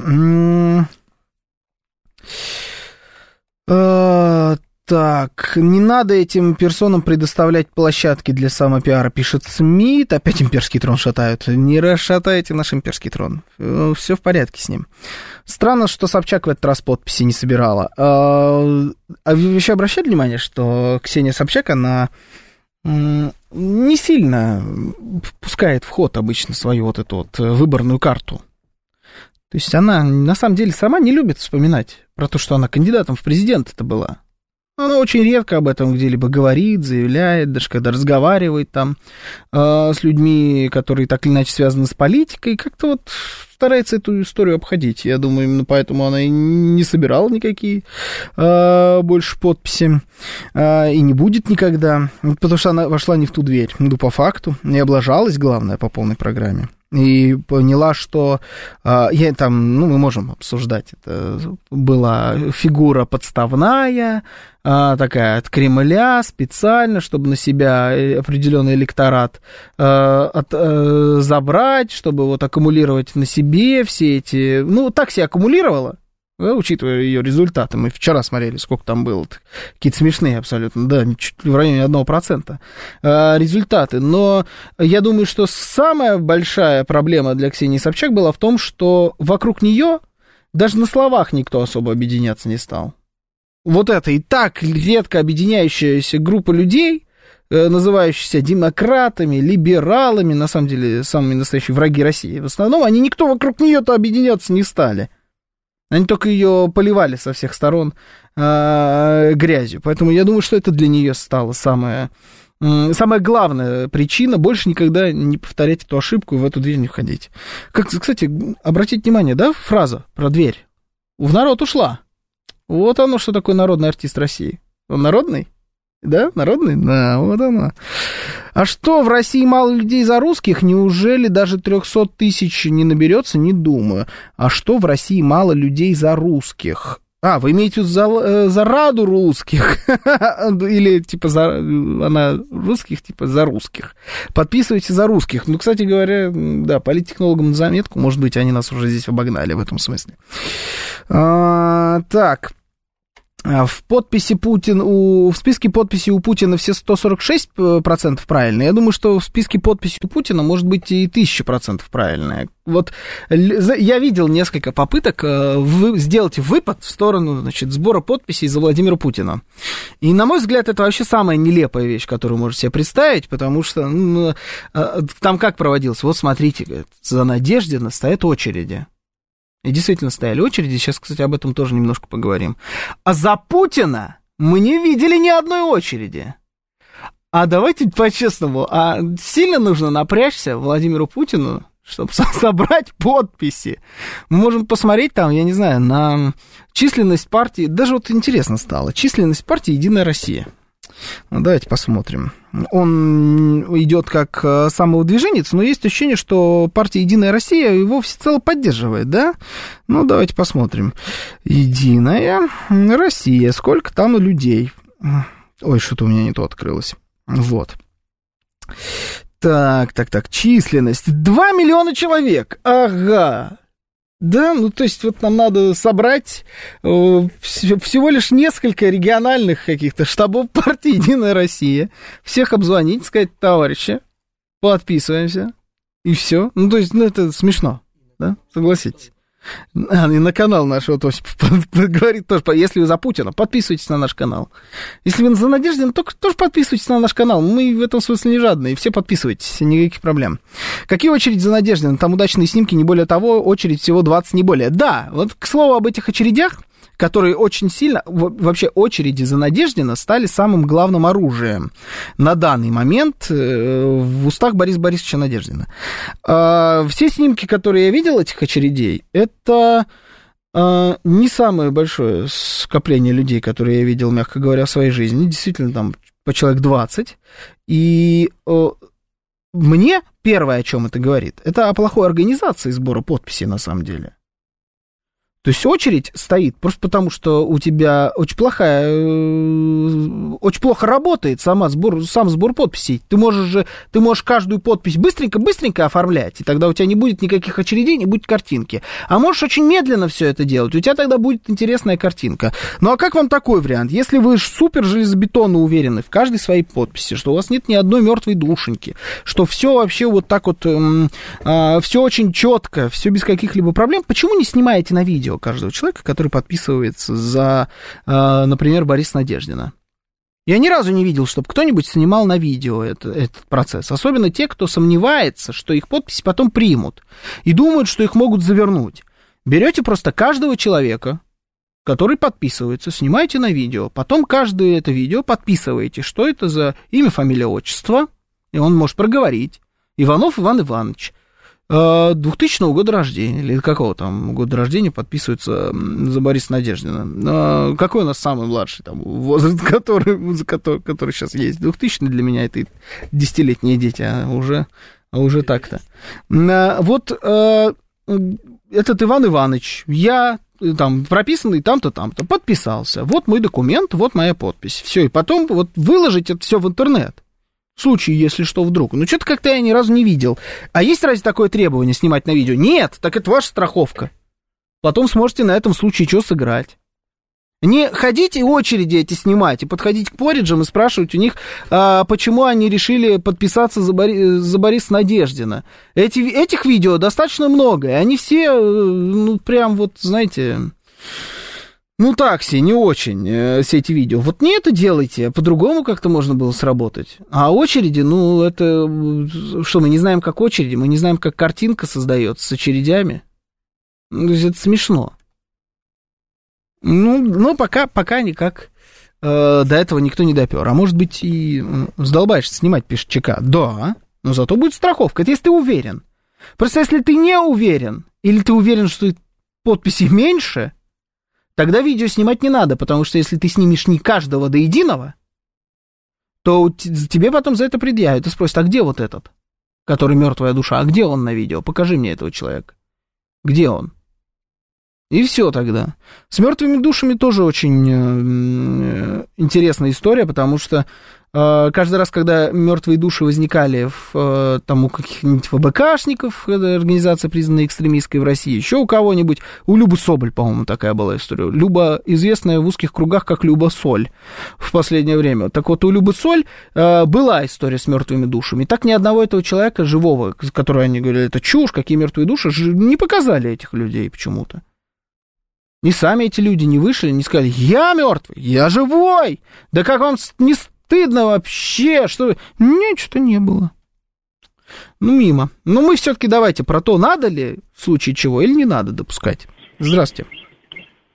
A: Так, не надо этим персонам предоставлять площадки для самопиара, пишет Смит. Опять имперский трон шатают. Не расшатайте наш имперский трон. Э, Все в порядке с ним. Странно, что Собчак в этот раз подписи не собирала. А, а вы еще обращали внимание, что Ксения Собчак, она не сильно пускает в ход обычно свою вот эту вот выборную карту. То есть она на самом деле сама не любит вспоминать про то, что она кандидатом в президент это была. Она очень редко об этом где-либо говорит, заявляет, даже когда разговаривает там э, с людьми, которые так или иначе связаны с политикой, как-то вот старается эту историю обходить. Я думаю, именно поэтому она и не собирала никакие э, больше подписи э, и не будет никогда, потому что она вошла не в ту дверь, ну, по факту, не облажалась, главное, по полной программе и поняла, что э, я там, ну, мы можем обсуждать, это. Была фигура подставная, э, такая от Кремля, специально, чтобы на себя определенный электорат э, от, э, забрать, чтобы вот аккумулировать на себе все эти, ну, так себя аккумулировала, да, учитывая ее результаты. Мы вчера смотрели, сколько там было. Какие-то смешные абсолютно, да, чуть в районе 1% а, результаты. Но я думаю, что самая большая проблема для Ксении Собчак была в том, что вокруг нее даже на словах никто особо объединяться не стал. Вот это и так редко объединяющаяся группа людей, э, называющиеся демократами, либералами, на самом деле самыми настоящие враги России в основном, они никто вокруг нее-то объединяться не стали. Они только ее поливали со всех сторон э, грязью. Поэтому я думаю, что это для нее стало самое, самая главная причина. Больше никогда не повторять эту ошибку и в эту дверь не входить. Как, кстати, обратите внимание, да, фраза про дверь. В народ ушла. Вот оно, что такое народный артист России. Он народный? Да, народный? Да, вот оно. А что, в России мало людей за русских? Неужели даже 300 тысяч не наберется? Не думаю. А что, в России мало людей за русских? А, вы имеете в виду за, э, за раду русских? Или, типа, за, она русских, типа, за русских. Подписывайте за русских. Ну, кстати говоря, да, политтехнологам на заметку, может быть, они нас уже здесь обогнали в этом смысле. А, так, в подписи Путин, у, в списке подписей у Путина все 146% правильные. Я думаю, что в списке подписей у Путина может быть и 1000% правильные. Вот я видел несколько попыток э, вы, сделать выпад в сторону значит, сбора подписей за Владимира Путина. И, на мой взгляд, это вообще самая нелепая вещь, которую можете себе представить, потому что ну, э, там как проводилось? Вот смотрите, за Надеждина стоят очереди. И действительно стояли очереди. Сейчас, кстати, об этом тоже немножко поговорим. А за Путина мы не видели ни одной очереди. А давайте по-честному, а сильно нужно напрячься Владимиру Путину, чтобы собрать подписи. Мы можем посмотреть там, я не знаю, на численность партии. Даже вот интересно стало. Численность партии «Единая Россия». Ну, давайте посмотрим. Он идет как э, самовыдвиженец, но есть ощущение, что партия «Единая Россия» его всецело поддерживает, да? Ну, давайте посмотрим. «Единая Россия». Сколько там людей? Ой, что-то у меня не то открылось. Вот. Так, так, так, численность. 2 миллиона человек. Ага. Да, ну то есть вот нам надо собрать э, всего лишь несколько региональных каких-то штабов партии «Единая Россия», всех обзвонить, сказать, товарищи, подписываемся, и все. Ну то есть, ну это смешно, да, согласитесь. А, и на канал наш вот Осипов говорит тоже, если вы за Путина, подписывайтесь на наш канал. Если вы за Надеждина, то тоже подписывайтесь на наш канал. Мы в этом смысле не жадные, все подписывайтесь, никаких проблем. Какие очереди за Надеждина? Там удачные снимки, не более того, очередь всего 20, не более. Да, вот к слову об этих очередях, которые очень сильно, вообще очереди за Надеждина стали самым главным оружием на данный момент э, в устах Бориса Борисовича Надеждина. А, все снимки, которые я видел этих очередей, это а, не самое большое скопление людей, которые я видел, мягко говоря, в своей жизни. Действительно, там по человек 20. И мне первое, о чем это говорит, это о плохой организации сбора подписей на самом деле. То есть очередь стоит просто потому, что у тебя очень плохая, э, очень плохо работает сама сбор, сам сбор подписей. Ты можешь же, ты можешь каждую подпись быстренько-быстренько оформлять, и тогда у тебя не будет никаких очередей, не будет картинки. А можешь очень медленно все это делать, у тебя тогда будет интересная картинка. Ну а как вам такой вариант? Если вы супер железобетонно уверены в каждой своей подписи, что у вас нет ни одной мертвой душеньки, что все вообще вот так вот, э, э, все очень четко, все без каких-либо проблем, почему не снимаете на видео? Видео каждого человека, который подписывается за, э, например, Бориса Надеждина. Я ни разу не видел, чтобы кто-нибудь снимал на видео это, этот процесс. Особенно те, кто сомневается, что их подписи потом примут. И думают, что их могут завернуть. Берете просто каждого человека, который подписывается, снимаете на видео. Потом каждое это видео подписываете, что это за имя, фамилия, отчество. И он может проговорить. Иванов Иван Иванович. 2000 э, года рождения, или какого там года рождения подписывается за Бориса Надеждина. Какой у нас самый младший там возраст, который, который, который сейчас есть? 2000 для меня это десятилетние дети, а уже, а уже так-то. Э, вот э, этот Иван Иванович, я там прописанный там-то, там-то, подписался. Вот мой документ, вот моя подпись. Все, и потом вот выложить это все в интернет случае, если что, вдруг. Ну, что-то как-то я ни разу не видел. А есть разве такое требование снимать на видео? Нет, так это ваша страховка. Потом сможете на этом случае что сыграть. Не ходите очереди эти снимать и подходить к Пориджам и спрашивать у них, а, почему они решили подписаться за, Бори, за Бориса Надеждина. Эти, этих видео достаточно много, и они все, э, ну, прям вот, знаете, ну, такси, не очень, э, все эти видео. Вот не это делайте, по-другому как-то можно было сработать. А очереди, ну, это... Что, мы не знаем, как очереди, мы не знаем, как картинка создается с очередями. Ну, это смешно. Ну, ну пока, пока никак э, до этого никто не допер. А может быть и задолбаешься снимать, пишет ЧК. Да, но зато будет страховка. Это если ты уверен. Просто если ты не уверен, или ты уверен, что подписей меньше, тогда видео снимать не надо, потому что если ты снимешь не каждого до единого, то тебе потом за это предъявят и спросят, а где вот этот, который мертвая душа, а где он на видео? Покажи мне этого человека. Где он? И все тогда. С мертвыми душами тоже очень э, интересная история, потому что э, каждый раз, когда мертвые души возникали в, э, там, у каких-нибудь ФБКшников, организация, признанная экстремистской в России, еще у кого-нибудь, у Любы Соболь, по-моему, такая была история. Люба, известная в узких кругах как Люба Соль в последнее время. Так вот, у Любы Соль была история с мертвыми душами. И так ни одного этого человека живого, который они говорили, это чушь, какие мертвые души, не показали этих людей почему-то. И сами эти люди не вышли, не сказали, я мертвый, я живой. Да как вам не стыдно вообще, что... Нет, что не было. Ну, мимо. Но мы все-таки давайте про то, надо ли в случае чего или не надо допускать. Здравствуйте.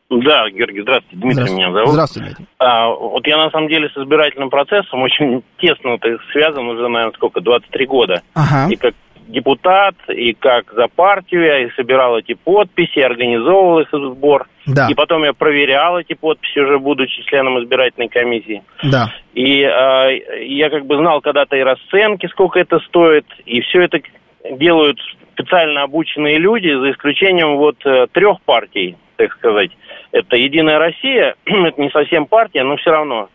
H: Да, Георгий, здравствуйте. Дмитрий здравствуйте. меня зовут.
A: Здравствуйте, Дмитрий.
H: А, вот я на самом деле с избирательным процессом очень тесно связан уже, наверное, сколько, 23 года.
A: Ага.
H: И как депутат, и как за партию я и собирал эти подписи, организовывал их сбор.
A: Да.
H: И потом я проверял эти подписи, уже будучи членом избирательной комиссии.
A: Да.
H: И э, я как бы знал когда-то и расценки, сколько это стоит, и все это делают специально обученные люди, за исключением вот э, трех партий, так сказать. Это Единая Россия, это не совсем партия, но все равно.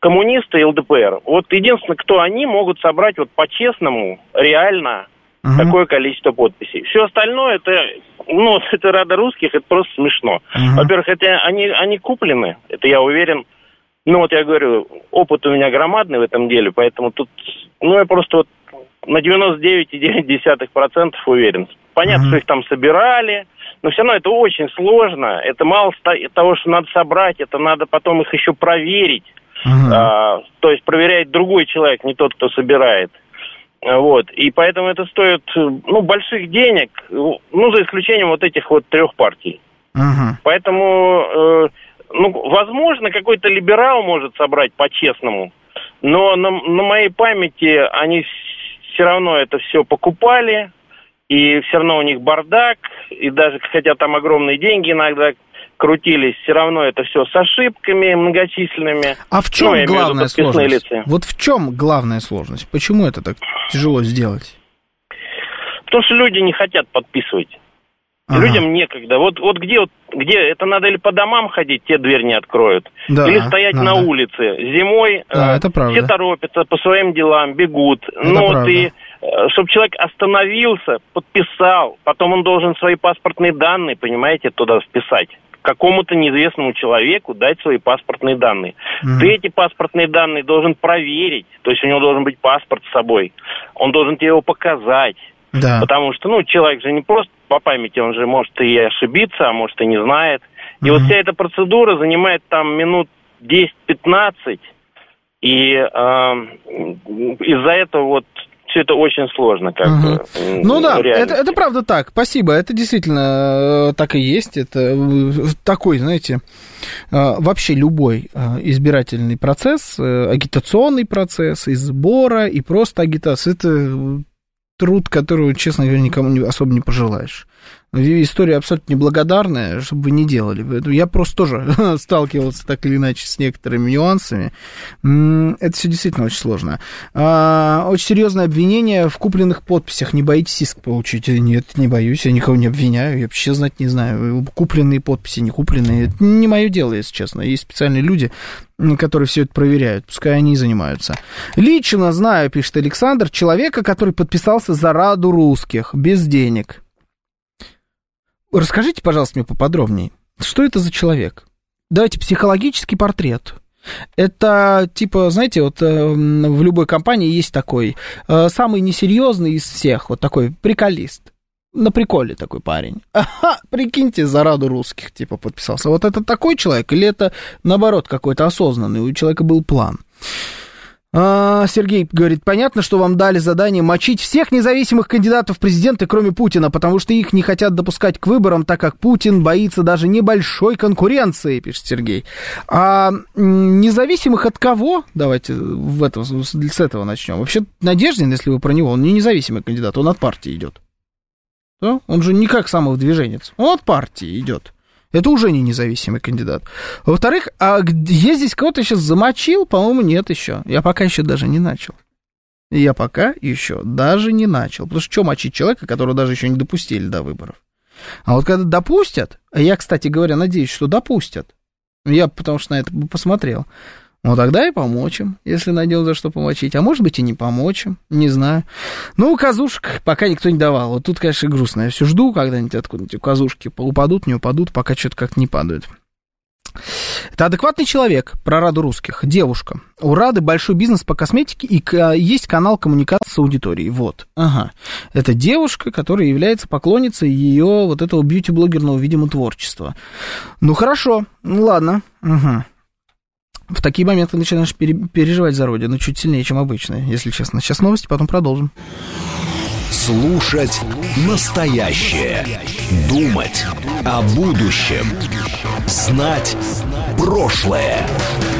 H: Коммунисты и ЛДПР. Вот единственное, кто они могут собрать вот по-честному, реально угу. такое количество подписей. Все остальное это, ну, это рада русских, это просто смешно. Угу. Во-первых, это они, они куплены, это я уверен. Ну, вот я говорю, опыт у меня громадный в этом деле, поэтому тут, ну, я просто вот на 99,9% уверен. Понятно, угу. что их там собирали, но все равно это очень сложно. Это мало того, что надо собрать, это надо потом их еще проверить. Uh-huh. А, то есть проверяет другой человек, не тот, кто собирает. Вот. И поэтому это стоит ну, больших денег, ну, за исключением вот этих вот трех партий.
A: Uh-huh.
H: Поэтому, э, ну, возможно, какой-то либерал может собрать по-честному, но на, на моей памяти они все равно это все покупали, и все равно у них бардак, и даже хотя там огромные деньги иногда крутились, все равно это все с ошибками многочисленными.
A: А в чем ну, главная сложность? Лица. Вот в чем главная сложность? Почему это так тяжело сделать?
H: Потому что люди не хотят подписывать. Ага. Людям некогда. Вот, вот где, вот, где это надо или по домам ходить, те дверь не откроют, да, или стоять надо. на улице. Зимой
A: да, э, это правда.
H: все торопятся по своим делам, бегут. Это ну правда. и э, чтобы человек остановился, подписал, потом он должен свои паспортные данные, понимаете, туда вписать какому-то неизвестному человеку дать свои паспортные данные. Mm-hmm. Ты эти паспортные данные должен проверить, то есть у него должен быть паспорт с собой, он должен тебе его показать.
A: Да.
H: Потому что, ну, человек же не просто по памяти, он же может и ошибиться, а может и не знает. И mm-hmm. вот вся эта процедура занимает там минут 10-15, и э, из-за этого вот все это очень сложно, как угу. бы.
A: Ну да, это, это правда так. Спасибо. Это действительно э, так и есть. Это э, такой, знаете, э, вообще любой избирательный процесс, агитационный процесс, и сбора, и просто агитация. Это труд, который, честно говоря, никому особо не пожелаешь история абсолютно неблагодарная, чтобы вы не делали. Я просто тоже сталкивался так или иначе с некоторыми нюансами. Это все действительно очень сложно. А, очень серьезное обвинение в купленных подписях. Не боитесь иск получить? Нет, не боюсь, я никого не обвиняю, я вообще знать не знаю. Купленные подписи, не купленные. Это не мое дело, если честно. Есть специальные люди, которые все это проверяют. Пускай они и занимаются. Лично знаю, пишет Александр, человека, который подписался за Раду русских без денег. Расскажите, пожалуйста, мне поподробнее, что это за человек? Давайте психологический портрет. Это типа, знаете, вот э, в любой компании есть такой э, самый несерьезный из всех, вот такой приколист. На приколе такой парень. Ага, прикиньте, за раду русских, типа, подписался. Вот это такой человек, или это, наоборот, какой-то осознанный, у человека был план? А, Сергей говорит, понятно, что вам дали задание мочить всех независимых кандидатов в президенты, кроме Путина, потому что их не хотят допускать к выборам, так как Путин боится даже небольшой конкуренции, пишет Сергей. А независимых от кого? Давайте в этом, с этого начнем. Вообще, Надеждин, если вы про него, он не независимый кандидат, он от партии идет. Да? Он же не как самовдвиженец, он от партии идет. Это уже не независимый кандидат. Во-вторых, а я здесь кого-то сейчас замочил? По-моему, нет еще. Я пока еще даже не начал. Я пока еще даже не начал. Потому что что мочить человека, которого даже еще не допустили до выборов? А вот когда допустят, а я, кстати говоря, надеюсь, что допустят, я потому что на это посмотрел, ну, тогда и помочь им, если найдем за что помочить. А может быть, и не помочь им, не знаю. Ну, казушек пока никто не давал. Вот тут, конечно, грустно. Я все жду, когда-нибудь откуда-нибудь казушки упадут, не упадут, пока что-то как-то не падают. Это адекватный человек, про Раду русских, девушка. У Рады большой бизнес по косметике и есть канал коммуникации с аудиторией. Вот, ага. Это девушка, которая является поклонницей ее вот этого бьюти-блогерного, видимо, творчества. Ну, хорошо, ну, ладно, угу в такие моменты начинаешь пере- переживать за родину чуть сильнее, чем обычно, если честно. Сейчас новости, потом продолжим.
E: Слушать настоящее. Думать о будущем. Знать прошлое.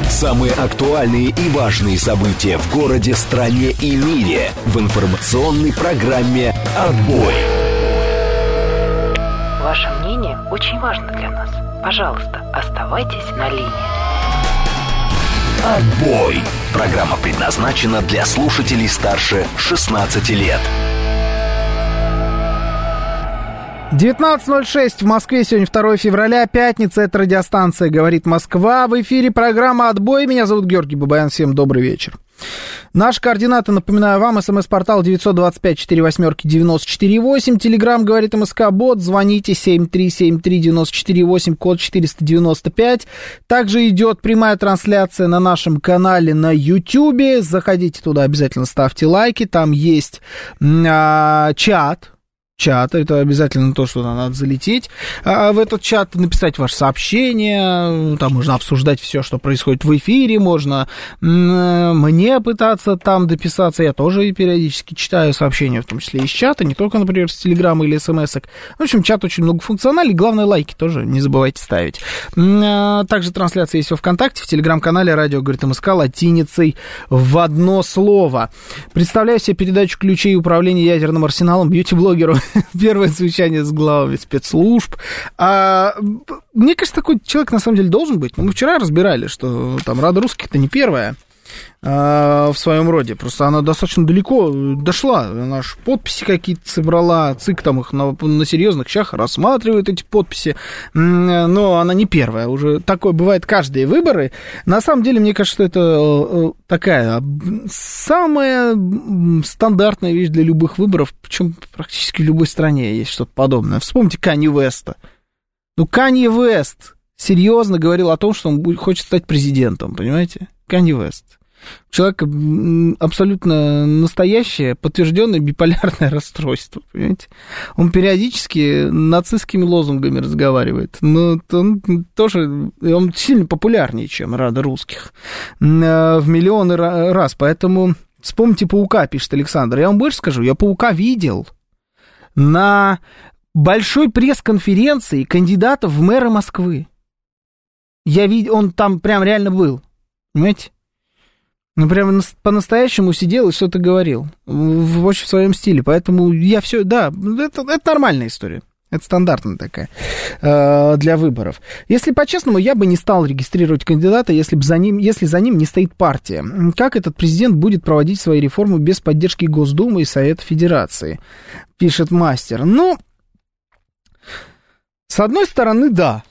E: Самые актуальные и важные события в городе, стране и мире в информационной программе «Отбой».
I: Ваше мнение очень важно для нас. Пожалуйста, оставайтесь на линии.
E: Отбой! Программа предназначена для слушателей старше 16 лет.
A: 19.06 в Москве, сегодня 2 февраля, пятница, это радиостанция «Говорит Москва». В эфире программа «Отбой». Меня зовут Георгий Бабаян, всем добрый вечер. Наши координаты, напоминаю вам, смс-портал 925-48-94-8, телеграмм говорит МСК-бот, звоните 7373948, код 495. Также идет прямая трансляция на нашем канале на YouTube, заходите туда, обязательно ставьте лайки, там есть а, чат, чат, это обязательно то, что надо залететь а в этот чат, написать ваше сообщение, там можно обсуждать все, что происходит в эфире, можно мне пытаться там дописаться, я тоже периодически читаю сообщения, в том числе из чата, не только, например, с телеграмма или смс -ок. В общем, чат очень многофункциональный, главное, лайки тоже не забывайте ставить. А, также трансляция есть во ВКонтакте, в телеграм-канале «Радио говорит МСК» латиницей в одно слово. Представляю себе передачу ключей управления ядерным арсеналом бьюти-блогеру первое совещание с главами спецслужб. А, мне кажется, такой человек на самом деле должен быть. Но мы вчера разбирали, что там Рада русских-то не первая. А, в своем роде. Просто она достаточно далеко дошла. Она аж подписи какие-то собрала, ЦИК там их на, на серьезных щах рассматривает эти подписи. Но она не первая. Уже такое бывает каждые выборы. На самом деле, мне кажется, это э, э, такая самая стандартная вещь для любых выборов. Причем практически в любой стране есть что-то подобное. Вспомните Канни Веста. Ну, Канни Вест серьезно говорил о том, что он хочет стать президентом, понимаете? Канни Вест. Человек абсолютно настоящее, подтвержденное биполярное расстройство, понимаете? Он периодически нацистскими лозунгами разговаривает, но он тоже, он сильно популярнее, чем Рада русских, э, в миллионы раз, поэтому вспомните Паука, пишет Александр. Я вам больше скажу, я Паука видел на большой пресс-конференции кандидатов в мэры Москвы. Я видел, он там прям реально был, понимаете? Ну, прям по-настоящему сидел и что-то говорил. В, очень в своем стиле. Поэтому я все, да, это, это нормальная история. Это стандартная такая э, для выборов. Если по-честному, я бы не стал регистрировать кандидата, если, бы за ним, если за ним не стоит партия. Как этот президент будет проводить свои реформы без поддержки Госдумы и Совета Федерации? Пишет мастер. Ну, с одной стороны, да.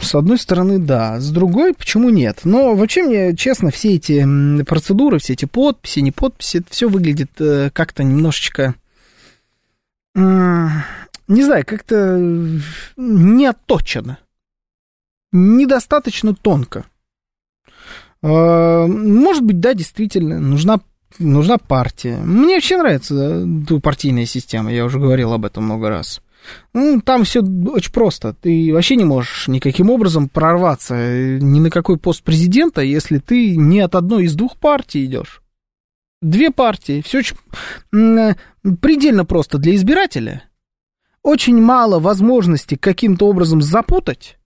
A: С одной стороны, да. С другой, почему нет? Но вообще мне, честно, все эти процедуры, все эти подписи, не подписи, это все выглядит э, как-то немножечко... Э, не знаю, как-то не отточено. Недостаточно тонко. Э, может быть, да, действительно, нужна нужна партия. Мне вообще нравится партийная система, я уже говорил об этом много раз. Ну, там все очень просто. Ты вообще не можешь никаким образом прорваться э, ни на какой пост президента, если ты не от одной из двух партий идешь. Две партии. Все очень э, предельно просто для избирателя. Очень мало возможностей каким-то образом запутать.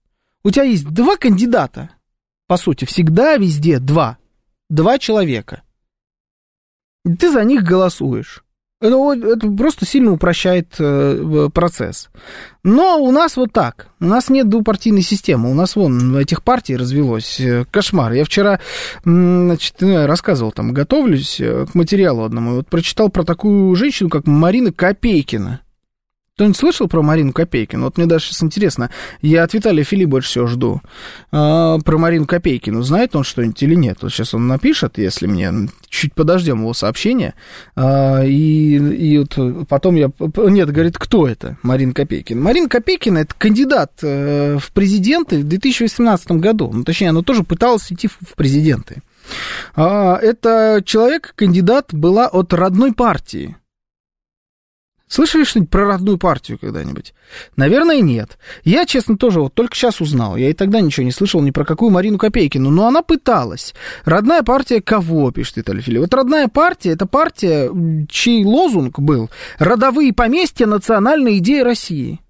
A: У тебя есть два кандидата. По сути, всегда везде два. Два человека. Ты за них голосуешь. Это, это просто сильно упрощает э, процесс. Но у нас вот так. У нас нет двупартийной системы. У нас вон этих партий развелось. Э, кошмар. Я вчера значит, ну, рассказывал, там, готовлюсь э, к материалу одному. Вот прочитал про такую женщину, как Марина Копейкина. Кто-нибудь слышал про Марину Копейкину? Вот мне даже сейчас интересно. Я от Виталия Фили больше всего жду. А, про Марину Копейкину. Знает он что-нибудь или нет? Вот сейчас он напишет, если мне... Чуть подождем его сообщение. А, и, и вот потом я... Нет, говорит, кто это Марина Копейкина? Марина Копейкина – это кандидат э, в президенты в 2018 году. Ну, точнее, она тоже пыталась идти в президенты. А, это человек, кандидат была от родной партии. Слышали что-нибудь про родную партию когда-нибудь? Наверное, нет. Я, честно, тоже вот только сейчас узнал. Я и тогда ничего не слышал ни про какую Марину Копейкину. Но она пыталась. Родная партия кого, пишет Виталий? Вот родная партия, это партия, чей лозунг был «Родовые поместья. Национальная идея России».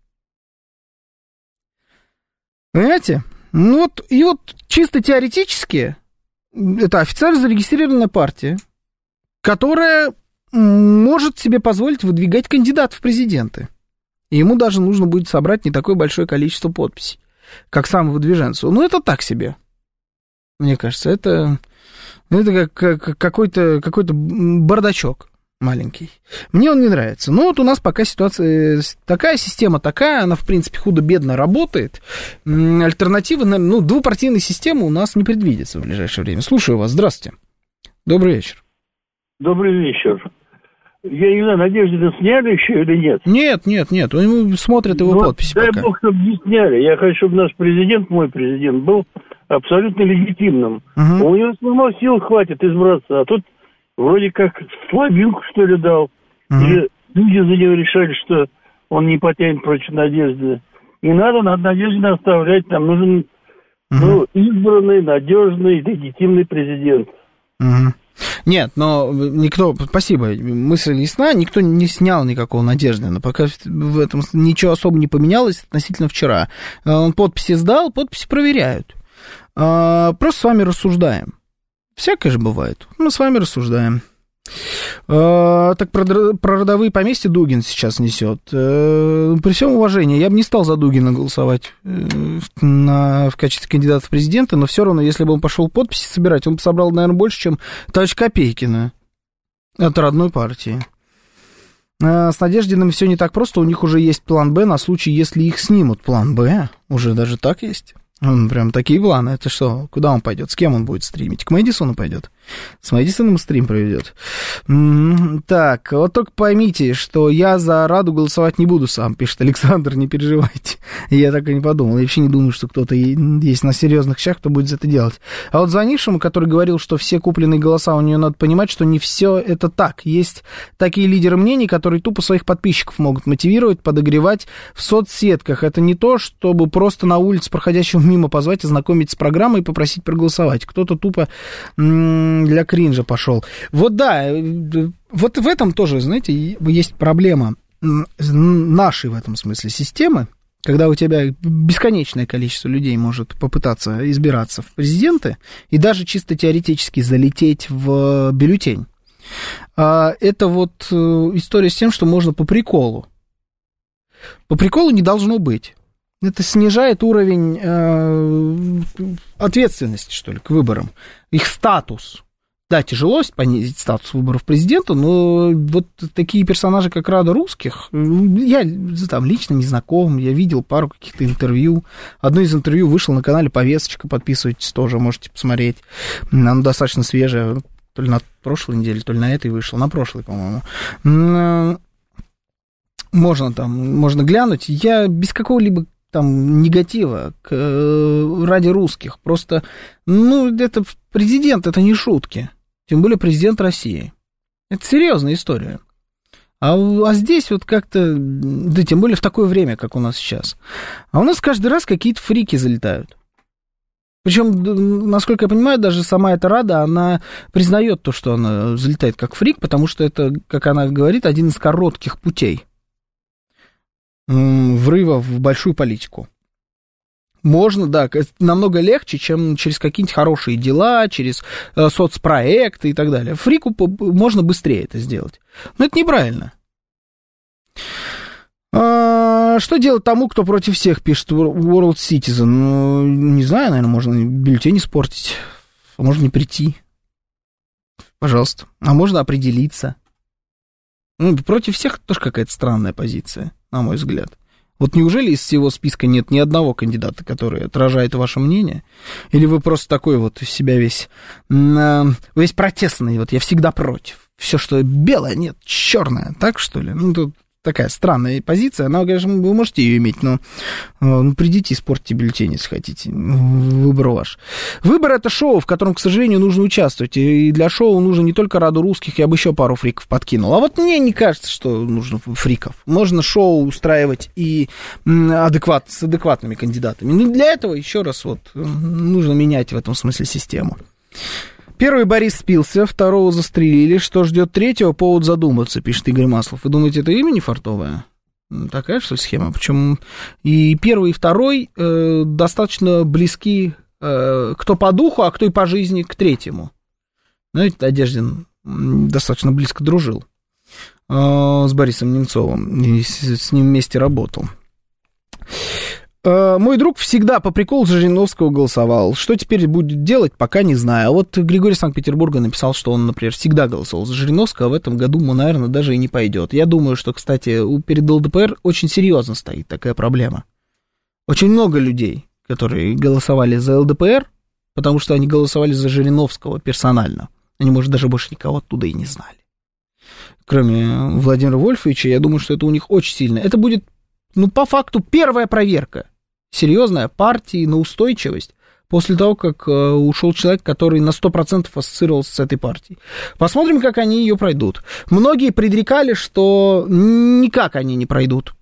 A: Понимаете? Ну вот, и вот чисто теоретически это официально зарегистрированная партия, которая может себе позволить выдвигать кандидат в президенты. И ему даже нужно будет собрать не такое большое количество подписей, как сам выдвиженцу. Ну, это так себе. Мне кажется, это, это как, как какой-то какой бардачок маленький. Мне он не нравится. Но вот у нас пока ситуация такая, система такая, она, в принципе, худо-бедно работает. Альтернативы, ну, двупартийной системы у нас не предвидится в ближайшее время. Слушаю вас. Здравствуйте. Добрый вечер.
J: Добрый вечер. Я не знаю, Надеждина сняли еще или нет?
A: Нет, нет, нет, они смотрят его ну, подписи
J: Дай
A: пока.
J: бог, чтобы не сняли. Я хочу, чтобы наш президент, мой президент, был абсолютно легитимным. Угу. У него самого сил хватит избраться, а тут вроде как слабинку, что ли, дал. Угу. Или люди за него решали, что он не потянет против Надежды. Не надо над Надеждой оставлять, нам нужен угу. ну, избранный, надежный, легитимный президент.
A: Угу. Нет, но никто, спасибо, мысль ясна, никто не снял никакого надежды, но пока в этом ничего особо не поменялось относительно вчера. Э, он подписи сдал, подписи проверяют. А, просто с вами рассуждаем. Всякое же бывает. Мы с вами рассуждаем. А, так про, про родовые поместья Дугин сейчас несет. А, при всем уважении, я бы не стал за Дугина голосовать э, на, в качестве кандидата в президенты, но все равно, если бы он пошел подписи собирать, он бы собрал, наверное, больше, чем товарищ Копейкина от родной партии. С Надеждиным все не так просто, у них уже есть план Б на случай, если их снимут. План Б уже даже так есть. Он прям такие планы. Это что? Куда он пойдет? С кем он будет стримить? К Мэдисону пойдет? С Мэдисоном стрим проведет. Так, вот только поймите, что я за Раду голосовать не буду сам, пишет Александр, не переживайте. Я так и не подумал. Я вообще не думаю, что кто-то есть на серьезных щах, кто будет это делать. А вот звонившему, который говорил, что все купленные голоса у нее надо понимать, что не все это так. Есть такие лидеры мнений, которые тупо своих подписчиков могут мотивировать, подогревать в соцсетках. Это не то, чтобы просто на улице проходящему мимо позвать, ознакомить с программой и попросить проголосовать. Кто-то тупо для кринжа пошел. Вот да, э, вот в этом тоже, знаете, есть проблема нашей в этом смысле системы, когда у тебя бесконечное количество людей может попытаться избираться в президенты и даже чисто теоретически залететь в бюллетень. А, это вот э, история с тем, что можно по приколу. По приколу не должно быть это снижает уровень э, ответственности, что ли, к выборам, их статус. Да, тяжело понизить статус выборов президента, но вот такие персонажи, как Рада Русских, я там лично не знаком, я видел пару каких-то интервью. Одно из интервью вышло на канале Повесточка, подписывайтесь тоже, можете посмотреть. Оно достаточно свежее, то ли на прошлой неделе, то ли на этой вышло, на прошлой, по-моему э, можно там, можно глянуть. Я без какого-либо там негатива к, э, ради русских. Просто, ну, это президент, это не шутки. Тем более президент России. Это серьезная история. А, а здесь вот как-то, да тем более в такое время, как у нас сейчас. А у нас каждый раз какие-то фрики залетают. Причем, насколько я понимаю, даже сама эта Рада, она признает то, что она залетает как фрик, потому что это, как она говорит, один из коротких путей врыва в большую политику. Можно, да, намного легче, чем через какие-нибудь хорошие дела, через э, соцпроекты и так далее. Фрику можно быстрее это сделать. Но это неправильно. А, что делать тому, кто против всех пишет World Citizen? Ну, не знаю, наверное, можно бюллетень испортить, а можно не прийти. Пожалуйста. А можно определиться. Ну, против всех тоже какая-то странная позиция, на мой взгляд. Вот неужели из всего списка нет ни одного кандидата, который отражает ваше мнение? Или вы просто такой вот из себя весь, весь протестный, вот я всегда против. Все, что белое, нет, черное, так что ли? Ну, тут такая странная позиция. Она, конечно, вы можете ее иметь, но э, ну, придите, испортите бюллетень, если хотите. Выбор ваш. Выбор это шоу, в котором, к сожалению, нужно участвовать. И для шоу нужно не только раду русских, я бы еще пару фриков подкинул. А вот мне не кажется, что нужно фриков. Можно шоу устраивать и адекват, с адекватными кандидатами. Но для этого, еще раз, вот, нужно менять в этом смысле систему. Первый Борис спился, второго застрелили. Что ждет третьего? Повод задуматься, пишет Игорь Маслов. Вы думаете, это имя не фартовое? Такая, что схема? Причем и первый, и второй э, достаточно близки, э, кто по духу, а кто и по жизни, к третьему. Знаете, Одеждин достаточно близко дружил э, с Борисом Немцовым и с, с ним вместе работал. Э, мой друг всегда по приколу за Жириновского голосовал. Что теперь будет делать, пока не знаю. А вот Григорий Санкт-Петербурга написал, что он, например, всегда голосовал за Жириновского, а в этом году, ну, наверное, даже и не пойдет. Я думаю, что, кстати, перед ЛДПР очень серьезно стоит такая проблема. Очень много людей, которые голосовали за ЛДПР, потому что они голосовали за Жириновского персонально. Они, может, даже больше никого оттуда и не знали. Кроме Владимира Вольфовича, я думаю, что это у них очень сильно. Это будет, ну, по факту, первая проверка серьезная партии на устойчивость после того, как э, ушел человек, который на 100% ассоциировался с этой партией. Посмотрим, как они ее пройдут. Многие предрекали, что никак они не пройдут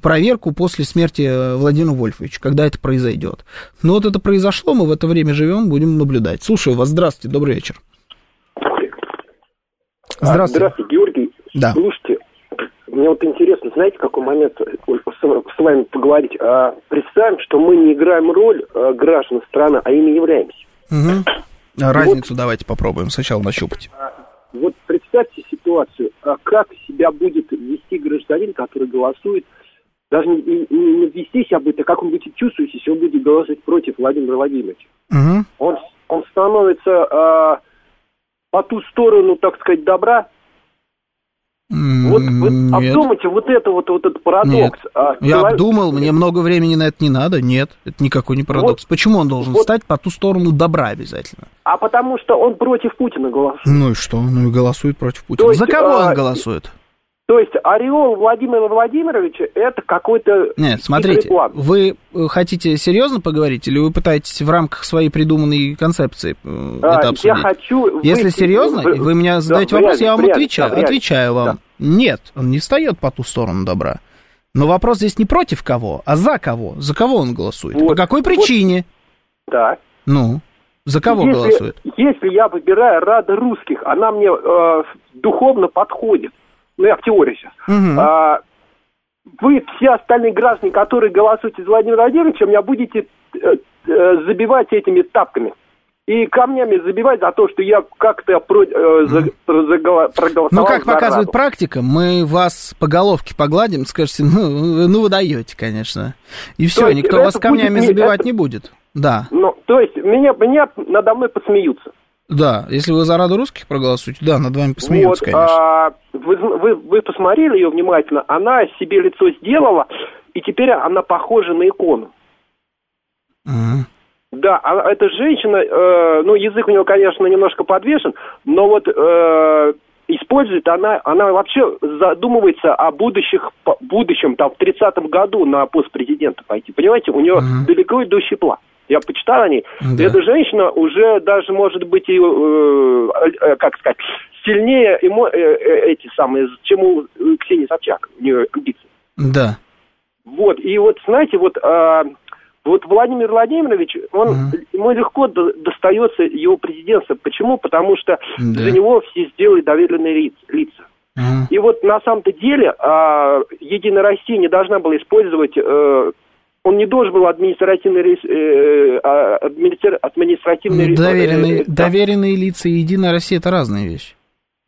A: проверку после смерти э, Владимира Вольфовича, когда это произойдет. Но вот это произошло, мы в это время живем, будем наблюдать. Слушаю вас, здравствуйте, добрый вечер.
K: Здравствуйте. Здравствуйте, Георгий.
A: Да.
K: Слушайте, мне вот интересно, знаете, какой момент с вами поговорить. А, представим, что мы не играем роль а, граждан страны, а ими являемся.
A: Угу. Разницу вот, давайте попробуем сначала нащупать. А,
K: вот представьте ситуацию, а как себя будет вести гражданин, который голосует, даже не, не, не вести себя будет, а как он будет чувствовать, если он будет голосовать против Владимира Владимировича.
A: Угу.
K: Он, он становится а, по ту сторону, так сказать, добра, вот, вот обдумайте вот это вот, вот этот парадокс. Нет.
A: А, Я человек... обдумал, мне много времени на это не надо. Нет, это никакой не парадокс. Вот, Почему он должен вот, стать по ту сторону добра обязательно?
K: А потому что он против Путина голосует.
A: Ну и что? Ну и голосует против Путина. есть, За кого а, он голосует?
K: То есть ореол Владимира Владимировича это какой-то...
A: Нет, смотрите, план. вы э, хотите серьезно поговорить или вы пытаетесь в рамках своей придуманной концепции э, а, это обсудить?
K: Я хочу...
A: Если серьезно, вы, вы меня задаете да, вопрос, я вам отвечаю. Да, отвечаю вам. Да. Нет, он не встает по ту сторону добра. Но вопрос здесь не против кого, а за кого. За кого он голосует? Вот, По какой причине?
K: Вот, да.
A: Ну, за кого
K: если,
A: голосует?
K: Если я выбираю Рада русских, она мне э, духовно подходит ну я в теории сейчас, угу. а, вы все остальные граждане, которые голосуют за Владимира Владимировича, меня будете э, э, забивать этими тапками и камнями забивать за то, что я как-то про, э, за, за, проголосовал.
A: Ну, как показывает Раду. практика, мы вас по головке погладим, скажете, ну, ну вы даете, конечно. И все, никто вас камнями будет, забивать это, не будет. Да.
K: Ну, то есть меня, меня надо мной посмеются.
A: Да, если вы за Раду русских проголосуете, да, над вами посмеются, вот, конечно.
K: А, вы, вы, вы посмотрели ее внимательно, она себе лицо сделала, и теперь она похожа на икону.
A: uh
K: Да, а, эта женщина, э, ну, язык у нее, конечно, немножко подвешен, но вот э, использует она, она вообще задумывается о будущих, будущем, там, в 30-м году на пост президента пойти. Понимаете, у нее uh далеко идущий план. Я почитал о ней. Да. Эта женщина уже даже, может быть, и, э, э, как сказать, сильнее эмо, э, э, эти самые, чем у Ксении Собчак, у нее амбиции.
A: Да.
K: Вот, и вот, знаете, вот, а, вот Владимир Владимирович, он, uh-huh. ему легко до, достается его президентство. Почему? Потому что да. за него все сделали доверенные лица. Uh-huh. И вот на самом-то деле а, Единая Россия не должна была использовать э, он не должен был административный, э, а, административный
A: доверенные, э, доверенные лица и Единая Россия это разные вещи.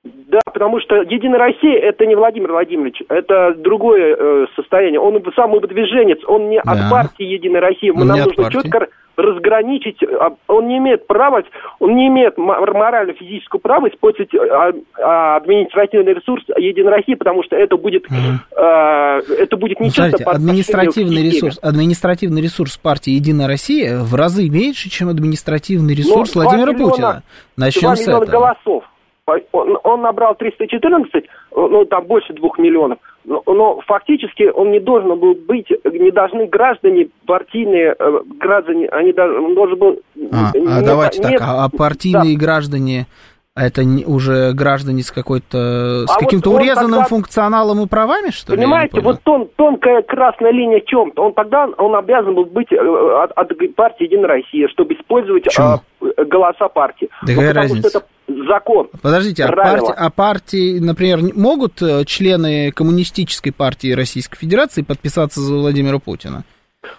K: Да, потому что Единая Россия это не Владимир Владимирович, это другое э, состояние. Он сам выдвиженец, он не да. от партии Единая Россия. Он Нам нужно четко разграничить. А, он не имеет права, он не имеет морально-физического права использовать а, а, административный ресурс Единой России, потому что это будет, угу. это будет не
A: Смотрите, административный ресурс, административный ресурс партии Единая Россия в разы меньше, чем административный ресурс Но Владимира миллиона, Путина. Начнем с этого.
K: голосов. Он, он набрал 314, ну, там больше двух миллионов, но, но фактически он не должен был быть, не должны граждане, партийные э, граждане, они должны, он должен был...
A: А, не, а давайте не, так, а, а партийные да. граждане... Это не, уже граждане с какой-то с а каким-то вот урезанным тогда, функционалом и правами, что
K: ли? Понимаете, вот тон, тонкая красная линия в чем-то. Он тогда он обязан был быть э, от, от партии Единая Россия, чтобы использовать а, голоса партии.
A: Да какая разница? Что это
K: закон.
A: Подождите, а партии, а партии, например, могут э, члены коммунистической партии Российской Федерации подписаться за Владимира Путина?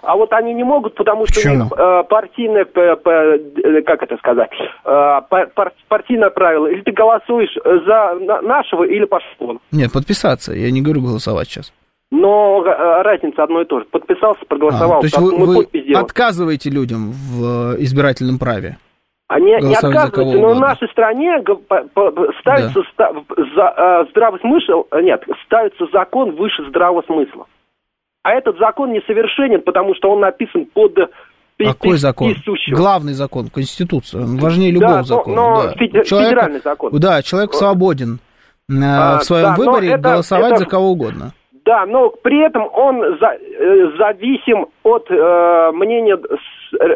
K: А вот они не могут, потому что Почему? у них э, партийное, э, как это сказать, э, пар, партийное правило. Или ты голосуешь за нашего, или по школам.
A: Нет, подписаться. Я не говорю голосовать сейчас.
K: Но э, разница одно и то же. Подписался, проголосовал. А,
A: то есть вы, вы отказываете людям в э, избирательном праве?
K: Они не отказываются, но в нашей стране ставится да. за, здравый смысл, нет, ставится закон выше здравого смысла. А этот закон несовершенен, потому что он написан под
A: какой закон? Главный закон, Конституция. Он важнее любого
K: да,
A: закона.
K: Но, да. федеральный человек, закон.
A: Да, человек свободен а, в своем да, выборе голосовать это, за кого угодно.
K: Да, но при этом он за, э, зависим от э, мнения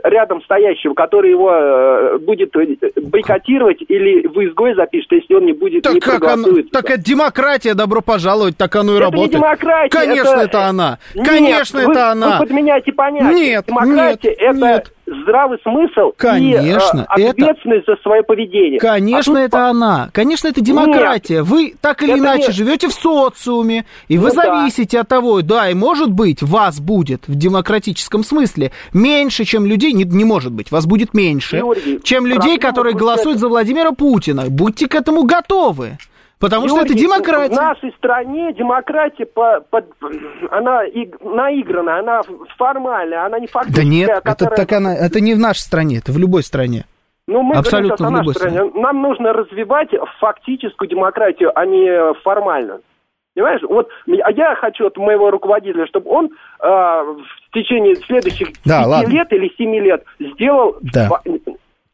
K: рядом стоящего, который его э, будет бойкотировать или в изгой запишет, если он не будет
A: так
K: не
A: как он, Так это демократия, добро пожаловать, так оно и
K: это
A: работает.
K: Не демократия,
A: Конечно, это, это она. Конечно,
K: нет,
A: это
K: вы,
A: она.
K: Вы подменяете понятие.
A: Нет,
K: демократия
A: нет,
K: это
A: нет
K: здравый смысл
A: Конечно,
K: и э, ответственность
A: это...
K: за свое поведение.
A: Конечно, а это по... она. Конечно, это демократия. Нет, вы так или иначе нет. живете в социуме, и ну, вы зависите да. от того, да, и может быть, вас будет в демократическом смысле меньше, чем людей, не, не может быть, вас будет меньше, Георгий, чем людей, которые голосуют это... за Владимира Путина. Будьте к этому готовы. Потому Георгий, что это демократия. В
K: нашей стране демократия, по, по, она и, наигранная, она формальная, она не фактическая.
A: Да нет, которая... это, так она, это не в нашей стране, это в любой стране.
K: Ну, мы Абсолютно в любой стране. стране. Нам нужно развивать фактическую демократию, а не формальную. Понимаешь, вот я хочу от моего руководителя, чтобы он э, в течение следующих да, 5 лет или 7 лет сделал
A: да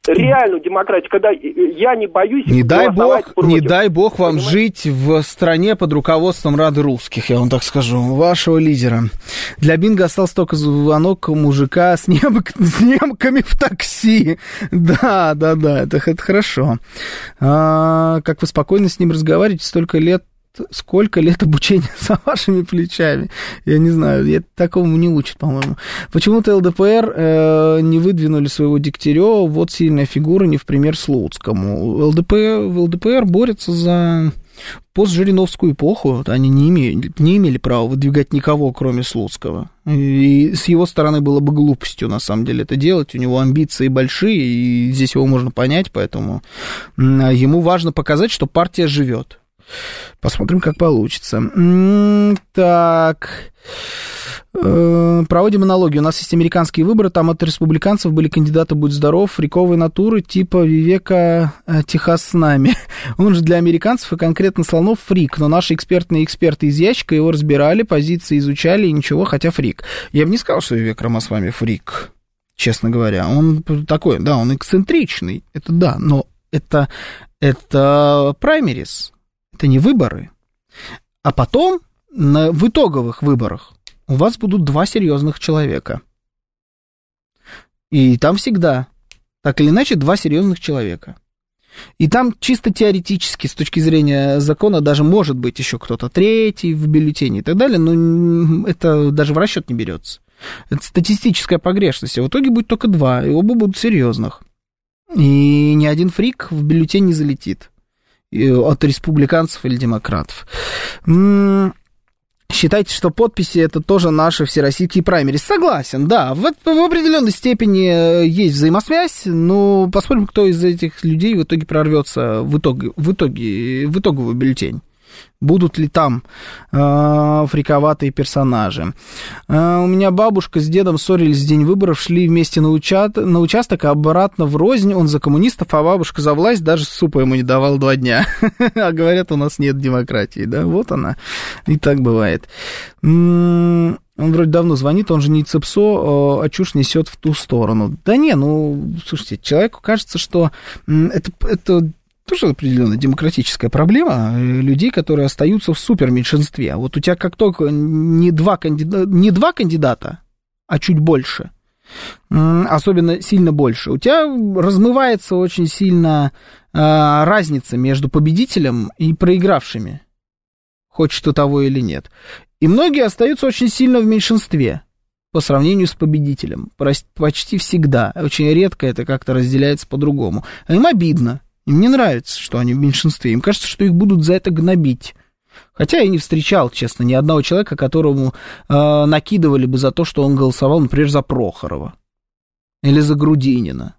K: реальную демократию, когда я не боюсь
A: не дай бог, против. Не дай бог вам Понимаете? жить в стране под руководством Рады Русских, я вам так скажу, вашего лидера. Для Бинга остался только звонок мужика с, немк, с немками в такси. Да, да, да, это, это хорошо. А, как вы спокойно с ним разговариваете, столько лет сколько лет обучения за вашими плечами? Я не знаю, я такому не учат, по-моему. Почему-то ЛДПР э, не выдвинули своего Дегтярева, вот сильная фигура, не в пример Слуцкому. ЛДПР, ЛДПР борется за постжириновскую эпоху, они не имели, не имели права выдвигать никого, кроме Слуцкого. И с его стороны было бы глупостью, на самом деле, это делать. У него амбиции большие, и здесь его можно понять, поэтому ему важно показать, что партия живет. Посмотрим, как получится. Так. Э, проводим аналогию. У нас есть американские выборы, там от республиканцев были кандидаты «Будь здоров», фриковой натуры типа Вивека э, Техас с нами. Он же для американцев и конкретно слонов фрик, но наши экспертные эксперты из ящика его разбирали, позиции изучали и ничего, хотя фрик. Я бы не сказал, что Вивек Рамасвами фрик, честно говоря. Он такой, да, он эксцентричный, это да, но это, это праймерис, это не выборы. А потом на, в итоговых выборах у вас будут два серьезных человека. И там всегда, так или иначе, два серьезных человека. И там чисто теоретически, с точки зрения закона, даже может быть еще кто-то третий в бюллетене и так далее, но это даже в расчет не берется. Это статистическая погрешность. А в итоге будет только два, и оба будут серьезных. И ни один фрик в бюллетень не залетит от республиканцев или демократов. Считайте, что подписи это тоже наши всероссийские праймерис. Согласен, да, в, в определенной степени э, есть взаимосвязь, но посмотрим, кто из этих людей в итоге прорвется в итоге, в итоге, в итоговый бюллетень будут ли там э, фриковатые персонажи. Э, у меня бабушка с дедом ссорились в день выборов, шли вместе на, уча... на участок, а обратно в рознь. Он за коммунистов, а бабушка за власть, даже супа ему не давал два дня. А говорят, у нас нет демократии, да, вот она. И так бывает. Он вроде давно звонит, он же не ЦЕПСО, а чушь несет в ту сторону. Да не, ну, слушайте, человеку кажется, что это, это тоже определенная демократическая проблема э, людей, которые остаются в суперменьшинстве. А вот у тебя как только не два, кандида... не два кандидата, а чуть больше, особенно сильно больше, у тебя размывается очень сильно э, разница между победителем и проигравшими, хочет ты того или нет. И многие остаются очень сильно в меньшинстве по сравнению с победителем. Почти всегда. Очень редко это как-то разделяется по-другому. Им обидно. Им не нравится, что они в меньшинстве. Им кажется, что их будут за это гнобить. Хотя я не встречал, честно, ни одного человека, которому э, накидывали бы за то, что он голосовал, например, за Прохорова. Или за Грудинина.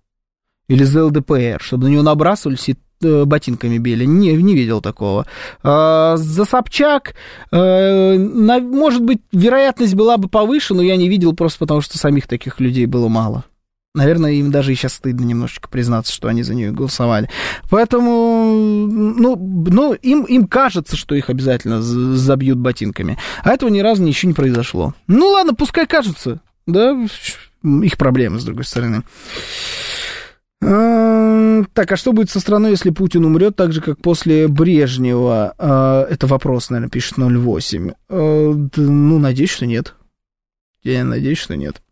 A: Или за ЛДПР, чтобы на него набрасывались и э, ботинками били. Не, не видел такого. А, за Собчак, э, на, может быть, вероятность была бы повыше, но я не видел просто потому, что самих таких людей было мало. Наверное, им даже и сейчас стыдно немножечко признаться, что они за нее голосовали. Поэтому, ну, ну им, им кажется, что их обязательно забьют ботинками. А этого ни разу ничего не произошло. Ну ладно, пускай кажется. Да, их проблемы, с другой стороны. А, так, а что будет со страной, если Путин умрет так же, как после Брежнева? А, это вопрос, наверное, пишет 08. А, ну, надеюсь, что нет. Я надеюсь, что нет.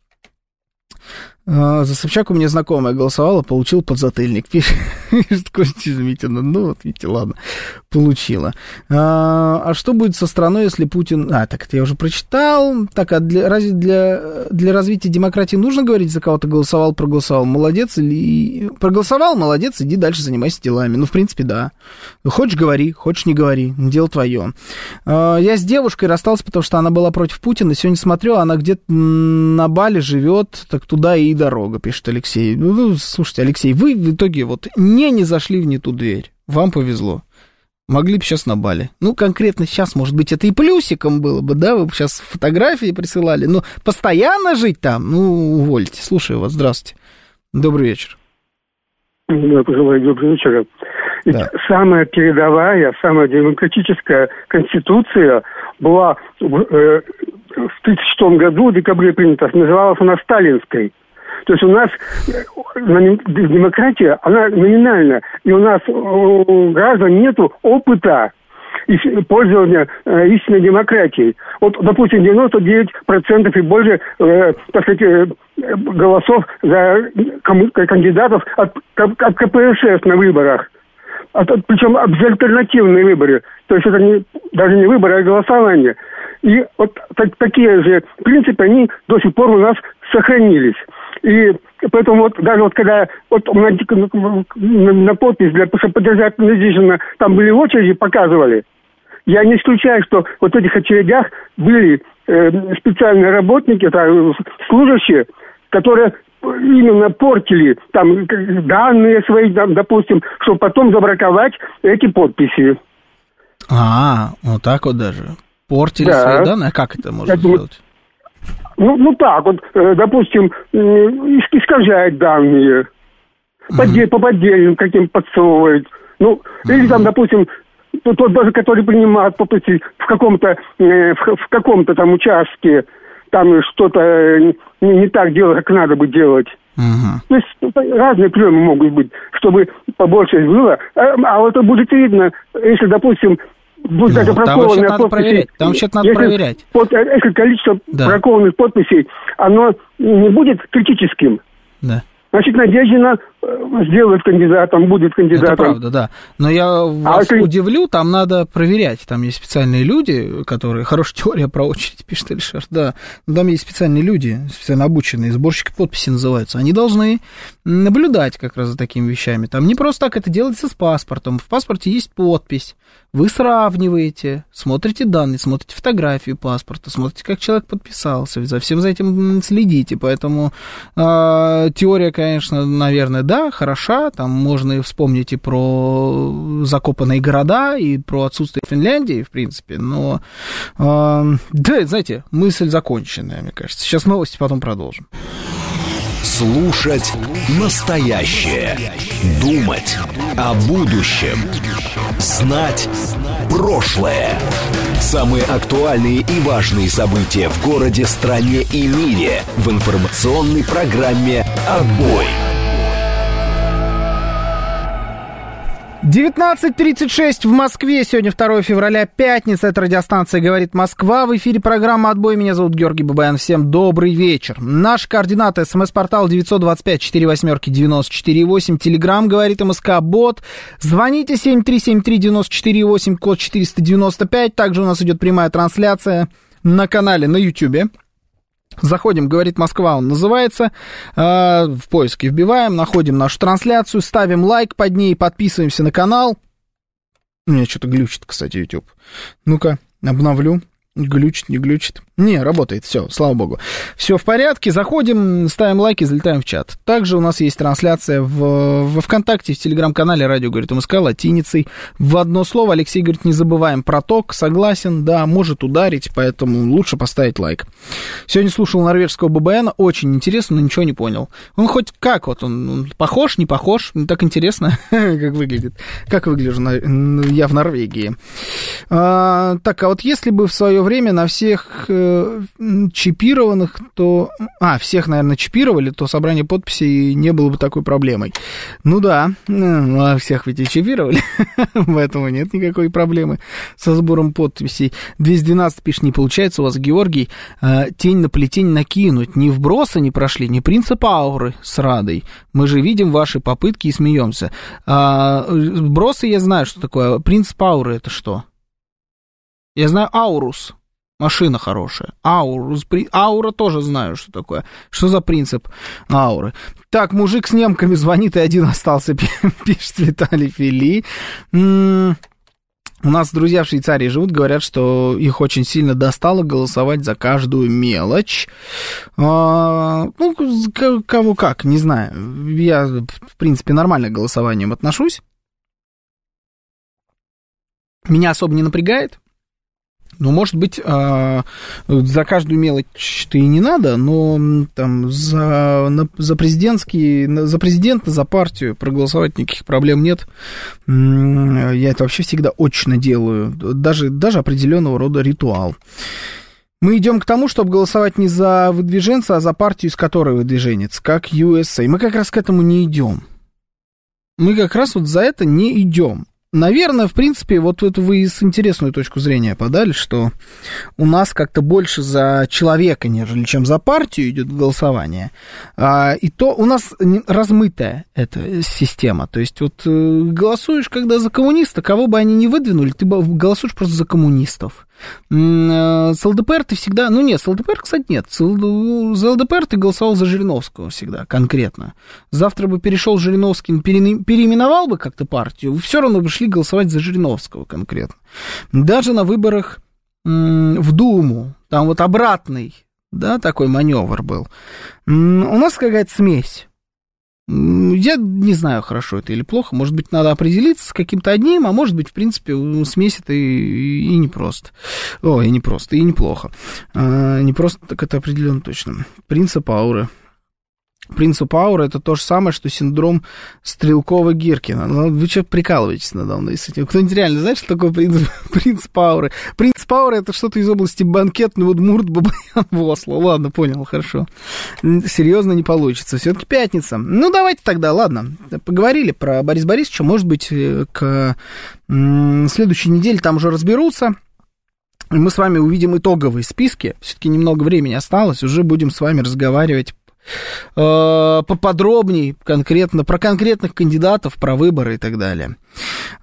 A: А, за Собчак у меня знакомая голосовала, получил подзатыльник. Пишет Костя Изумительно. Ну, вот видите, ладно, получила. А, а что будет со страной, если Путин... А, так это я уже прочитал. Так, а для, разве для, для развития демократии нужно говорить, за кого то голосовал, проголосовал? Молодец или... Проголосовал, молодец, иди дальше занимайся делами. Ну, в принципе, да. Хочешь, говори, хочешь, не говори. Дело твое. А, я с девушкой расстался, потому что она была против Путина. Сегодня смотрю, она где-то на Бали живет, так туда и дорога, пишет Алексей. Ну, слушайте, Алексей, вы в итоге вот не, не зашли в не ту дверь. Вам повезло. Могли бы сейчас на Бали. Ну, конкретно сейчас, может быть, это и плюсиком было бы, да, вы бы сейчас фотографии присылали. Но постоянно жить там, ну, увольте. Слушаю вас, здравствуйте. Добрый вечер.
L: Да, пожелаю добрый вечер. Да. Самая передовая, самая демократическая конституция была э, в 1936 году, в декабре принята, называлась она Сталинской. То есть у нас э, демократия, она номинальна, и у нас у граждан нету опыта пользования э, истинной демократией. Вот, допустим, 99% и больше, э, так сказать, э, голосов за кандидатов от, от КПСС на выборах. От, причем безальтернативные выборы. То есть это не, даже не выборы, а голосование. И вот так, такие же принципы, они до сих пор у нас сохранились. И поэтому вот даже вот когда вот на, на, на подпись для чтобы поддержать недвижимо, там были очереди, показывали. Я не исключаю, что вот в этих очередях были э, специальные работники, там, служащие, которые именно портили там данные свои, там, допустим, чтобы потом забраковать эти подписи.
A: А, вот так вот даже. Портили да. свои данные? А как это можно это, сделать?
L: Ну, ну так вот, э, допустим, искажает данные, mm-hmm. по поддельным каким подсовывает. Ну, или там, допустим, тот даже, который принимает подписи в каком-то э, в, в каком-то там участке, там что-то э, не, не так делать, как надо бы делать. Угу. То есть ну, разные приемы могут быть, чтобы побольше было. А, а вот это будет видно, если, допустим, ну, даже бракованная
A: подписи. Проверять. Там вообще надо если, проверять.
L: Под, э, если количество да. бракованных подписей, оно не будет критическим. Да. Значит, Надеждина э, сделают кандидатом, будет кандидатом. Это
A: правда, да. Но я а вас а удивлю, там надо проверять. Там есть специальные люди, которые... Хорошая теория про очередь, пишет Алишер, да. Но там есть специальные люди, специально обученные, сборщики подписи называются. Они должны наблюдать как раз за такими вещами. Там не просто так это делается с паспортом. В паспорте есть подпись. Вы сравниваете, смотрите данные, смотрите фотографию паспорта, смотрите, как человек подписался, за всем за этим следите. Поэтому э, теория, конечно, наверное, да, хороша. Там можно и вспомнить и про закопанные города, и про отсутствие Финляндии, в принципе. Но, э, да, знаете, мысль законченная, мне кажется. Сейчас новости, потом продолжим.
E: Слушать настоящее. Думать о будущем. Знать прошлое. Самые актуальные и важные события в городе, стране и мире в информационной программе «Отбой».
A: 19.36 в Москве. Сегодня 2 февраля, пятница. Это радиостанция «Говорит Москва». В эфире программа «Отбой». Меня зовут Георгий Бабаян. Всем добрый вечер. Наш координаты. СМС-портал 925-48-94-8. Телеграмм «Говорит МСК». Бот. Звоните 7373-94-8, код 495. Также у нас идет прямая трансляция на канале на YouTube. Заходим, говорит Москва, он называется. Э, в поиске вбиваем, находим нашу трансляцию, ставим лайк под ней, подписываемся на канал. У меня что-то глючит, кстати, YouTube. Ну-ка, обновлю. Глючит, не глючит. Не, работает, все, слава богу. Все в порядке, заходим, ставим лайки, залетаем в чат. Также у нас есть трансляция в, во ВКонтакте, в телеграм-канале «Радио говорит МСК» латиницей. В одно слово Алексей говорит, не забываем про ток, согласен, да, может ударить, поэтому лучше поставить лайк. Сегодня слушал норвежского ББН, очень интересно, но ничего не понял. Он хоть как, вот он, он похож, не похож, не так интересно, как выглядит. Как выгляжу на, я в Норвегии. А, так, а вот если бы в свое время на всех э, чипированных, то... А, всех, наверное, чипировали, то собрание подписей не было бы такой проблемой. Ну да, ну, а всех ведь и чипировали, поэтому нет никакой проблемы со сбором подписей. 212 пишет, не получается у вас, Георгий, э, тень на плетень накинуть. Ни вброса не прошли, ни принцип ауры с Радой. Мы же видим ваши попытки и смеемся. А, бросы я знаю, что такое. Принцип ауры это что? Я знаю Аурус. Машина хорошая. Аурус. Аура тоже знаю, что такое. Что за принцип ауры? Так, мужик с немками звонит, и один остался, пишет Виталий Фили. У нас друзья в Швейцарии живут, говорят, что их очень сильно достало голосовать за каждую мелочь. А, ну, кого как, не знаю. Я, в принципе, нормально к голосованиям отношусь. Меня особо не напрягает. Ну, может быть, а, за каждую мелочь-то и не надо, но там за, за президентский, за президента, за партию проголосовать никаких проблем нет. Я это вообще всегда очно делаю, даже, даже определенного рода ритуал. Мы идем к тому, чтобы голосовать не за выдвиженца, а за партию, из которой выдвиженец, как USA. Мы как раз к этому не идем. Мы как раз вот за это не идем. Наверное, в принципе, вот это вы с интересную точку зрения подали, что у нас как-то больше за человека, нежели чем за партию идет голосование. А, и то у нас размытая эта система. То есть вот э, голосуешь, когда за коммуниста, кого бы они ни выдвинули, ты голосуешь просто за коммунистов. Э, с ЛДПР ты всегда... Ну нет, с ЛДПР, кстати, нет. За ЛДПР ты голосовал за Жириновского всегда, конкретно. Завтра бы перешел Жириновский, переименовал бы как-то партию, все равно бы шли голосовать за Жириновского конкретно. Даже на выборах в Думу, там вот обратный, да, такой маневр был. У нас какая-то смесь. Я не знаю, хорошо это или плохо. Может быть, надо определиться с каким-то одним, а может быть, в принципе, смесь это и, и не просто. О, и не просто, и неплохо. А, не просто, так это определенно точно. Принцип ауры. Принцип аура это то же самое, что синдром Стрелкова-Гиркина. Ну, вы что прикалываетесь надо мной с этим? Кто-нибудь реально знает, что такое принцип, принцип ауры? Принцип ауры это что-то из области банкетный вот Мурт Бабаян Восло. Ладно, понял, хорошо. Серьезно не получится. Все-таки пятница. Ну, давайте тогда, ладно. Поговорили про Бориса Борисовича. Может быть, э, к следующей неделе там уже разберутся. Мы с вами увидим итоговые списки. Все-таки немного времени осталось. Уже будем с вами разговаривать поподробней конкретно про конкретных кандидатов, про выборы и так далее.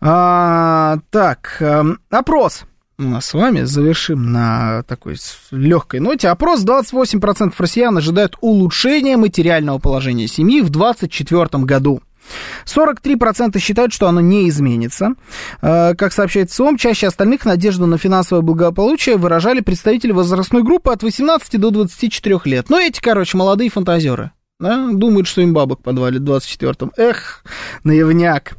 A: А, так, э, опрос у нас с вами завершим на такой легкой ноте. Опрос 28% россиян ожидают улучшения материального положения семьи в 2024 году. 43% считают, что оно не изменится. Э, как сообщает СОМ, чаще остальных надежду на финансовое благополучие выражали представители возрастной группы от 18 до 24 лет. Ну, эти, короче, молодые фантазеры да, думают, что им бабок подвалит в 24-м. Эх, наивняк.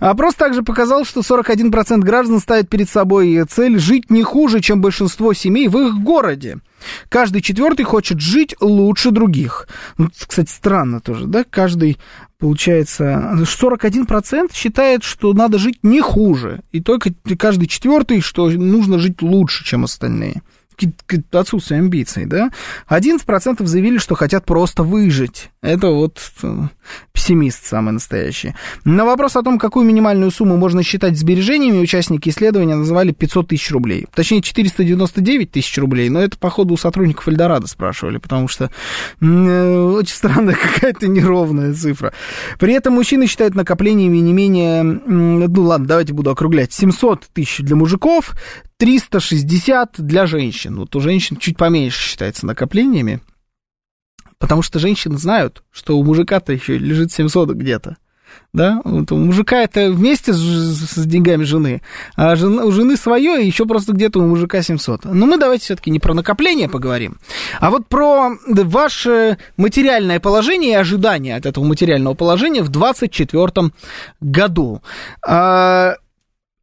A: Опрос также показал, что 41% граждан ставят перед собой цель жить не хуже, чем большинство семей в их городе. Каждый четвертый хочет жить лучше других. Ну, кстати, странно тоже, да? Каждый, получается, 41% считает, что надо жить не хуже. И только каждый четвертый, что нужно жить лучше, чем остальные отсутствие амбиций, да, 11% заявили, что хотят просто выжить. Это вот э, пессимист самый настоящий. На вопрос о том, какую минимальную сумму можно считать сбережениями, участники исследования называли 500 тысяч рублей. Точнее, 499 тысяч рублей, но это, походу, у сотрудников Эльдорадо спрашивали, потому что э, очень странная какая-то неровная цифра. При этом мужчины считают накоплениями не менее, ну ладно, давайте буду округлять, 700 тысяч для мужиков, 360 для женщин. Вот у женщин чуть поменьше считается накоплениями, потому что женщины знают, что у мужика-то еще лежит 700 где-то. Да, вот у мужика это вместе с, с деньгами жены, а жена, у жены свое, и еще просто где-то у мужика 700. Но мы давайте все-таки не про накопление поговорим, а вот про ваше материальное положение и ожидания от этого материального положения в 2024 году.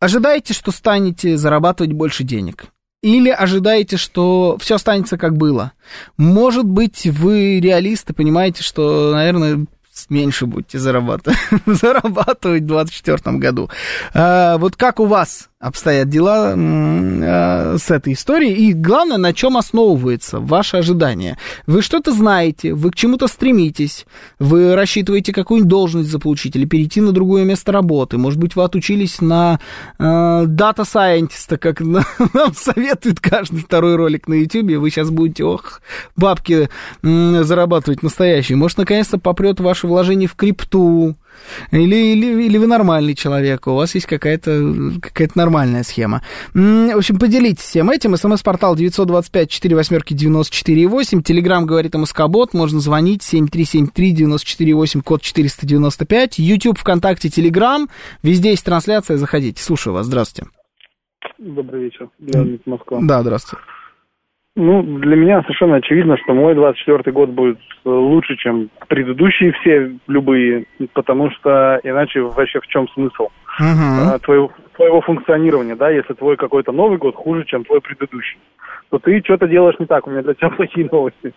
A: Ожидаете, что станете зарабатывать больше денег? Или ожидаете, что все останется как было? Может быть, вы реалисты, понимаете, что, наверное, меньше будете зарабатывать, зарабатывать в 2024 году. А, вот как у вас обстоят дела э, с этой историей, и главное, на чем основывается ваше ожидание. Вы что-то знаете, вы к чему-то стремитесь, вы рассчитываете какую-нибудь должность заполучить или перейти на другое место работы, может быть, вы отучились на дата-сайентиста, э, как нам советует каждый второй ролик на YouTube, вы сейчас будете, ох, бабки э, зарабатывать настоящие. Может, наконец-то попрет ваше вложение в крипту, или, или, или вы нормальный человек, у вас есть какая-то какая нормальная схема. В общем, поделитесь всем этим. СМС-портал 925-48-94-8. Телеграмм говорит МСК-бот. Можно звонить 7373-94-8, код 495. YouTube, ВКонтакте, Телеграм. Везде есть трансляция. Заходите. Слушаю вас. Здравствуйте.
M: Добрый вечер. Леонид Москва.
A: Да, здравствуйте.
M: Ну, для меня совершенно очевидно, что мой 24-й год будет лучше, чем предыдущие все любые, потому что иначе вообще в чем смысл uh-huh. твоего, твоего функционирования, да, если твой какой-то новый год хуже, чем твой предыдущий, то ты что-то делаешь не так, у меня для тебя плохие новости.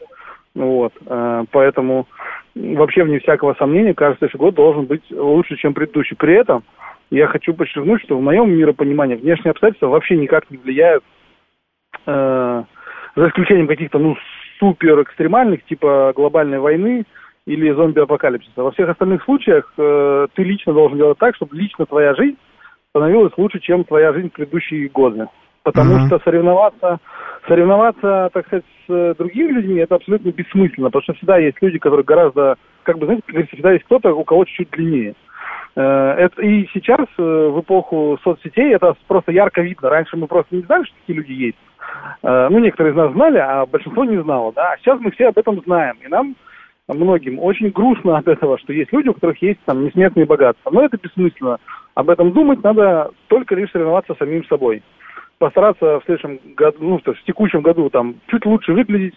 M: Вот, а, поэтому вообще вне всякого сомнения, кажется, что год должен быть лучше, чем предыдущий. При этом я хочу подчеркнуть, что в моем миропонимании внешние обстоятельства вообще никак не влияют э, за исключением каких-то, ну, супер экстремальных, типа глобальной войны или зомби-апокалипсиса. Во всех остальных случаях э, ты лично должен делать так, чтобы лично твоя жизнь становилась лучше, чем твоя жизнь в предыдущие годы. Потому mm-hmm. что соревноваться, соревноваться, так сказать, с э, другими людьми, это абсолютно бессмысленно, потому что всегда есть люди, которые гораздо, как бы, знаете, всегда есть кто-то, у кого чуть-чуть длиннее. Это, и сейчас, э, в эпоху соцсетей, это просто ярко видно. Раньше мы просто не знали, что такие люди есть. Э, ну, некоторые из нас знали, а большинство не знало, да. А сейчас мы все об этом знаем. И нам, многим, очень грустно от этого, что есть люди, у которых есть там несметные богатства. Но это бессмысленно. Об этом думать надо только лишь соревноваться с самим собой. Постараться в следующем году, ну, в текущем году там чуть лучше выглядеть,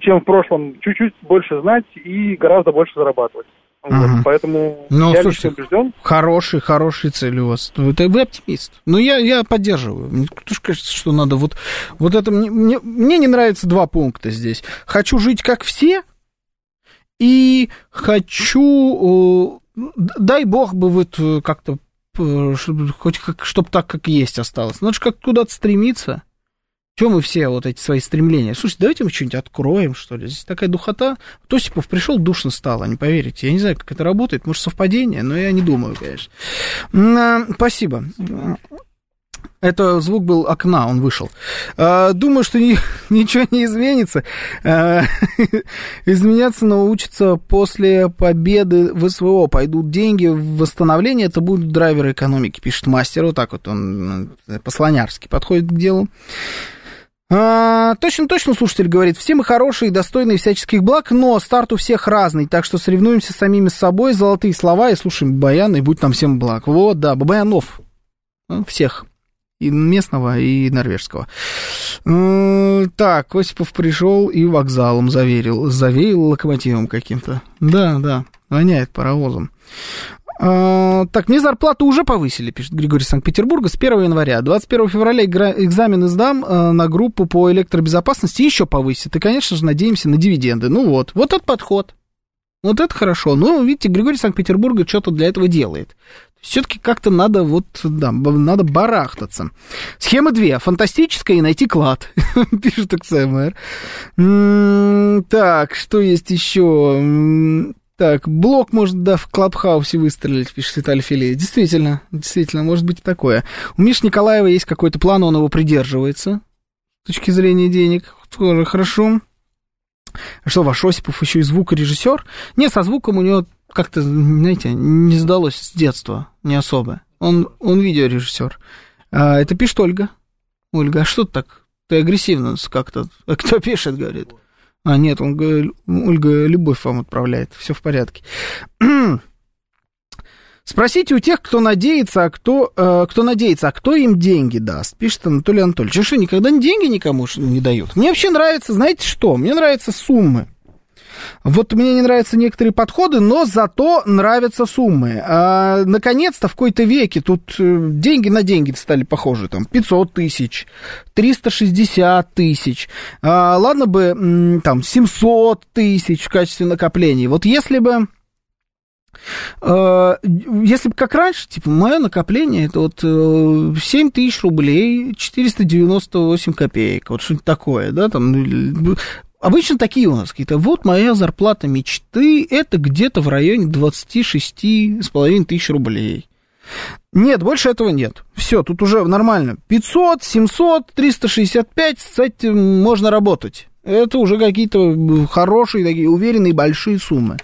M: чем в прошлом, чуть-чуть больше знать и гораздо больше зарабатывать. Вот. Поэтому
A: ну, я слушайте, убежден. Хороший, хороший цель у вас. Вы, вы оптимист. Ну, я, я поддерживаю. Мне тоже кажется, что надо вот, вот это... Мне, мне, мне не нравятся два пункта здесь. Хочу жить как все, и хочу... Дай бог бы вот э, как-то хоть как, чтобы так, как есть осталось. Надо же как куда-то стремиться. Чем мы все вот эти свои стремления? Слушайте, давайте мы что-нибудь откроем, что ли. Здесь такая духота. Тосипов пришел, душно стало, не поверите. Я не знаю, как это работает. Может, совпадение, но я не думаю, конечно. Спасибо. Это звук был окна, он вышел. А, думаю, что ни, ничего не изменится. А, изменяться научатся после победы в СВО. Пойдут деньги в восстановление, это будут драйверы экономики, пишет мастер. Вот так вот он по-слонярски подходит к делу. А, точно, точно, слушатель говорит, все мы хорошие, достойные всяческих благ, но старт у всех разный, так что соревнуемся с самими собой, золотые слова и слушаем Баяна, и будь нам всем благ. Вот, да, Бабаянов. Всех и местного, и норвежского. Так, Осипов пришел и вокзалом заверил, заверил локомотивом каким-то. Да, да, воняет паровозом. А, так, мне зарплату уже повысили, пишет Григорий Санкт-Петербурга, с 1 января. 21 февраля экзамены сдам а, на группу по электробезопасности, еще повысит. И, конечно же, надеемся на дивиденды. Ну вот, вот этот подход. Вот это хорошо. Ну, видите, Григорий Санкт-Петербурга что-то для этого делает. Все-таки как-то надо вот, да, надо барахтаться. Схема 2. Фантастическая и найти клад, пишет XMR. Так, что есть еще? Так, блок может, да, в Клабхаусе выстрелить, пишет Виталий Филей. Действительно, действительно, может быть такое. У Миши Николаева есть какой-то план, он его придерживается. С точки зрения денег. Тоже хорошо. А что, ваш Осипов еще и звукорежиссер? Нет, со звуком у него как-то, знаете, не сдалось с детства, не особо. Он, он видеорежиссер. А, это пишет Ольга. Ольга, а что ты так? Ты агрессивно как-то... А кто пишет, говорит? А, нет, он, Ольга любовь вам отправляет. Все в порядке. Спросите у тех, кто надеется, а кто, э, кто надеется, а кто им деньги даст, пишет Анатолий Анатольевич. А что, никогда деньги никому не дают? Мне вообще нравится, знаете что? Мне нравятся суммы. Вот мне не нравятся некоторые подходы, но зато нравятся суммы. А, наконец-то в какой-то веке тут э, деньги на деньги стали похожи. Там 500 тысяч, 360 тысяч. А, ладно бы там 700 тысяч в качестве накоплений. Вот если бы э, если бы как раньше, типа, мое накопление это вот 7 э, тысяч рублей, 498 копеек, вот что-нибудь такое, да, там Обычно такие у нас какие-то. Вот моя зарплата мечты, это где-то в районе 26,5 тысяч рублей. Нет, больше этого нет. Все, тут уже нормально. 500, 700, 365, с этим можно работать. Это уже какие-то хорошие, такие уверенные большие суммы.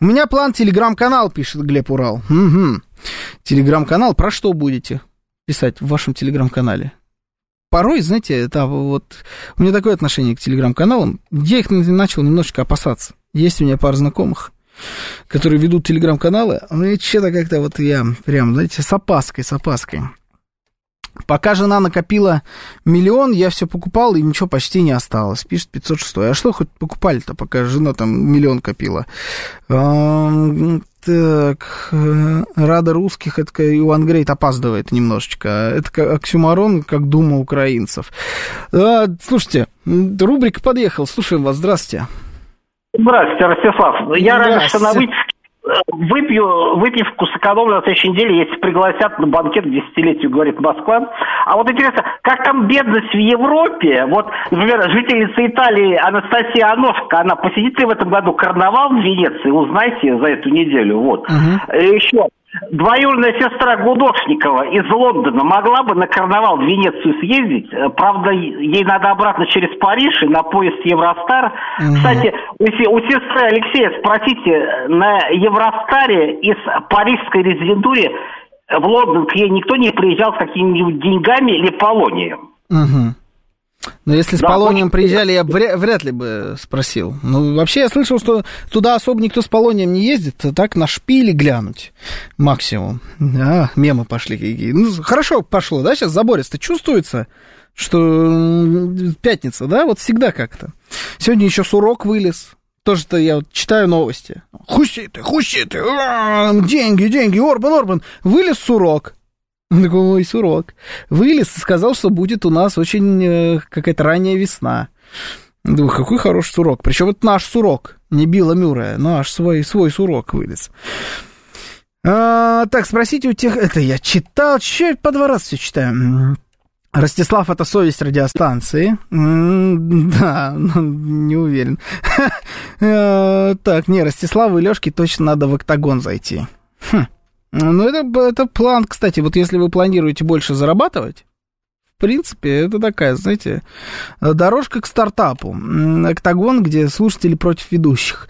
A: У меня план телеграм-канал, пишет Глеб Урал. Угу. Телеграм-канал, про что будете писать в вашем телеграм-канале? Порой, знаете, это вот... У меня такое отношение к телеграм-каналам. Я их начал немножечко опасаться. Есть у меня пара знакомых, которые ведут телеграм-каналы. Ну, что-то как-то вот я прям, знаете, с опаской, с опаской. Пока жена накопила миллион, я все покупал, и ничего почти не осталось. Пишет 506. А что хоть покупали-то, пока жена там миллион копила? Так, э, Рада русских, это Иоанн Грейт опаздывает немножечко. Это оксюмарон, как дума украинцев. А, слушайте, рубрика подъехал. Слушаем вас. Здравствуйте.
N: Здравствуйте, Ростислав. Я раньше на выпью выпивку сэкономлю на следующей неделе, если пригласят на банкет к десятилетию, говорит Москва. А вот интересно, как там бедность в Европе? Вот, например, жительница Италии Анастасия Аношка, она посетит ли в этом году карнавал в Венеции? Узнайте за эту неделю. Вот. Угу. Еще Двоюродная сестра Гудошникова из Лондона могла бы на карнавал в Венецию съездить. Э, правда, ей надо обратно через Париж и на поезд Евростар. Угу. Кстати, у, у сестры Алексея спросите, на Евростаре из парижской резидентуры в Лондон к ней никто не приезжал с какими-нибудь деньгами или полонием.
A: Угу. Но если с да, полонием приезжали, я вряд, вряд ли бы спросил. Ну, вообще, я слышал, что туда особо никто с полонием не ездит, а так на шпили глянуть максимум. А, мемы пошли. Ну, хорошо пошло, да, сейчас забористо чувствуется, что пятница, да, вот всегда как-то. Сегодня еще сурок вылез. Тоже-то я вот читаю новости. Хуситы, хуситы, деньги, деньги, Орбан, Орбан. Вылез сурок. Такой, ой, сурок. Вылез и сказал, что будет у нас очень э, какая-то ранняя весна. Думаю, какой хороший сурок. Причем это наш сурок, не Билла Мюррея, наш свой, свой сурок вылез. А, так, спросите у тех... Это я читал, че по два раза все читаю. Ростислав, это совесть радиостанции. Да, ну, не уверен. А, так, не, Ростиславу и Лешке точно надо в октагон зайти. Хм. Ну, это, это план, кстати, вот если вы планируете больше зарабатывать, принципе, это такая, знаете, дорожка к стартапу. Октагон, где слушатели против ведущих.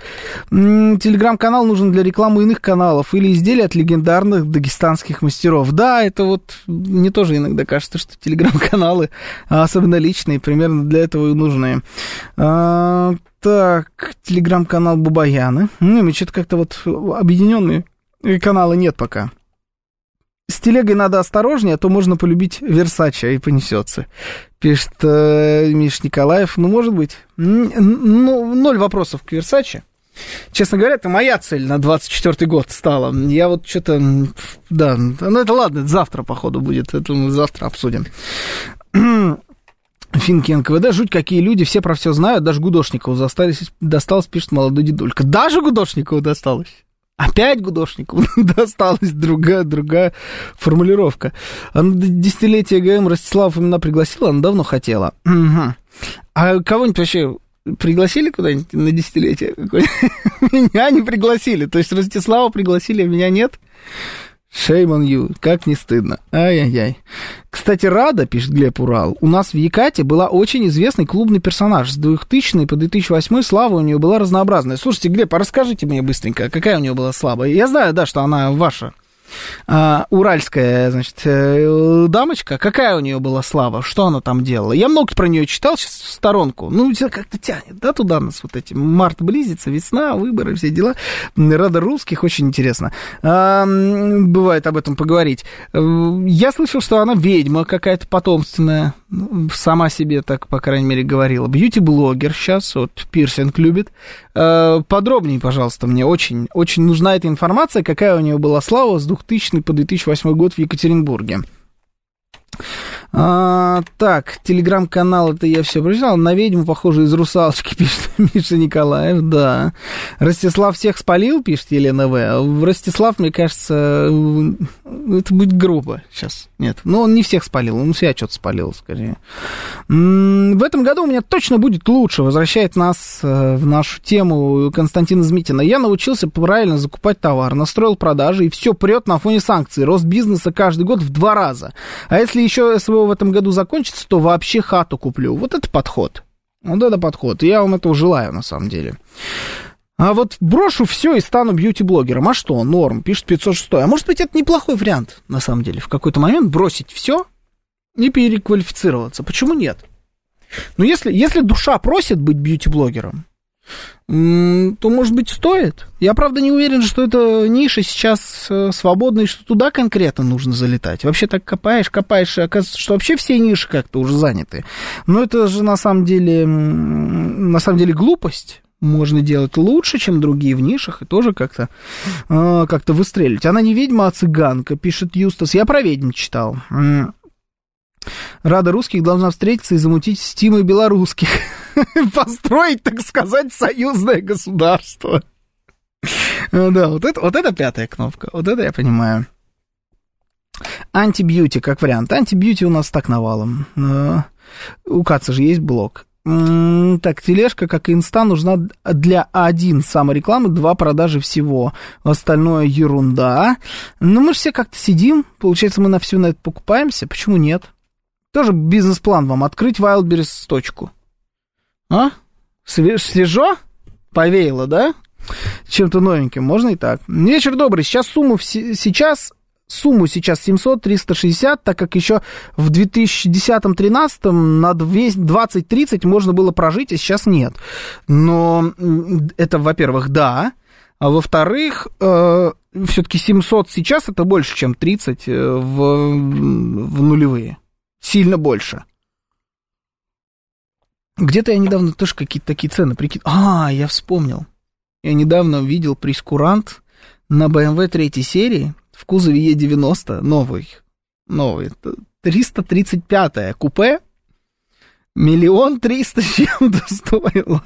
A: Телеграм-канал нужен для рекламы иных каналов или изделий от легендарных дагестанских мастеров. Да, это вот мне тоже иногда кажется, что телеграм-каналы, особенно личные, примерно для этого и нужны. А, так, телеграм-канал Бабаяны. Ну, что-то как-то вот объединенные каналы нет пока с телегой надо осторожнее, а то можно полюбить Версача и понесется. Пишет э, Миш Николаев. Ну, может быть. Ну, ноль вопросов к Версаче. Честно говоря, это моя цель на 24-й год стала. Я вот что-то... Да, ну это ладно, это завтра, походу, будет. Это мы завтра обсудим. Финки НКВД, жуть, какие люди, все про все знают, даже Гудошникову достались, досталось, пишет молодой дедулька. Даже Гудошникову досталось. Опять Гудошнику досталась другая, другая формулировка. А на десятилетие ГМ Ростислав именно пригласила, она давно хотела. Угу. А кого-нибудь вообще пригласили куда-нибудь на десятилетие? Меня не пригласили. То есть Ростислава пригласили, а меня нет? Shame on you, как не стыдно. Ай-яй-яй. Кстати, Рада, пишет Глеб Урал, у нас в Якате была очень известный клубный персонаж. С 2000 по 2008 слава у нее была разнообразная. Слушайте, Глеб, а расскажите мне быстренько, какая у нее была слава? Я знаю, да, что она ваша а, уральская, значит, э, дамочка, какая у нее была слава, что она там делала. Я много про нее читал сейчас в сторонку. Ну, как-то тянет, да, туда нас вот эти. Март близится, весна, выборы, все дела. Рада русских, очень интересно. А, бывает об этом поговорить. Э, я слышал, что она ведьма какая-то потомственная. Сама себе так, по крайней мере, говорила. Бьюти-блогер сейчас, вот пирсинг любит. А, подробнее, пожалуйста, мне очень, очень нужна эта информация, какая у нее была слава с 2000 по 2008 год в Екатеринбурге. А, так, телеграм-канал, это я все прочитал. На ведьму, похоже, из русалочки, пишет Миша Николаев, да. Ростислав всех спалил, пишет Елена В. Ростислав, мне кажется, это будет грубо сейчас. Нет, но он не всех спалил, он себя что-то спалил, скорее. В этом году у меня точно будет лучше, возвращает нас э, в нашу тему Константина Змитина. Я научился правильно закупать товар, настроил продажи, и все прет на фоне санкций. Рост бизнеса каждый год в два раза. А если еще СВО в этом году закончится, то вообще хату куплю. Вот это подход. Вот это подход. Я вам этого желаю, на самом деле. А вот брошу все и стану бьюти-блогером. А что, норм, пишет 506. А может быть, это неплохой вариант, на самом деле. В какой-то момент бросить все и переквалифицироваться. Почему нет? Ну, если, если душа просит быть бьюти-блогером, то, может быть, стоит. Я, правда, не уверен, что эта ниша сейчас э, свободна, и что туда конкретно нужно залетать. Вообще так копаешь, копаешь, и оказывается, что вообще все ниши как-то уже заняты. Но это же на самом деле, на самом деле глупость можно делать лучше, чем другие в нишах, и тоже как-то э, как выстрелить. Она не ведьма, а цыганка, пишет Юстас. Я про ведьм читал. Рада русских должна встретиться и замутить с Тимой белорусских. Построить, так сказать, союзное государство. Э, да, вот это, вот это пятая кнопка. Вот это я понимаю. Антибьюти как вариант. Антибьюти у нас так навалом. Э, у Каца же есть блок. Так, тележка, как и инста, нужна для А1 саморекламы, два продажи всего. Остальное ерунда. Ну, мы же все как-то сидим. Получается, мы на всю на это покупаемся. Почему нет? Тоже бизнес-план вам. Открыть Wildberries точку. А? Свежо? Повеяло, да? Чем-то новеньким. Можно и так. Вечер добрый. Сейчас сумму сейчас сумму сейчас 700, 360, так как еще в 2010-2013 на 20-30 можно было прожить, а сейчас нет. Но это, во-первых, да. А во-вторых, э, все-таки 700 сейчас это больше, чем 30 э, в, в нулевые. Сильно больше. Где-то я недавно тоже какие-то такие цены прикинул. А, я вспомнил. Я недавно видел прескурант на BMW третьей серии в кузове Е90, новый, новый, 335-е купе, миллион триста чем-то стоило.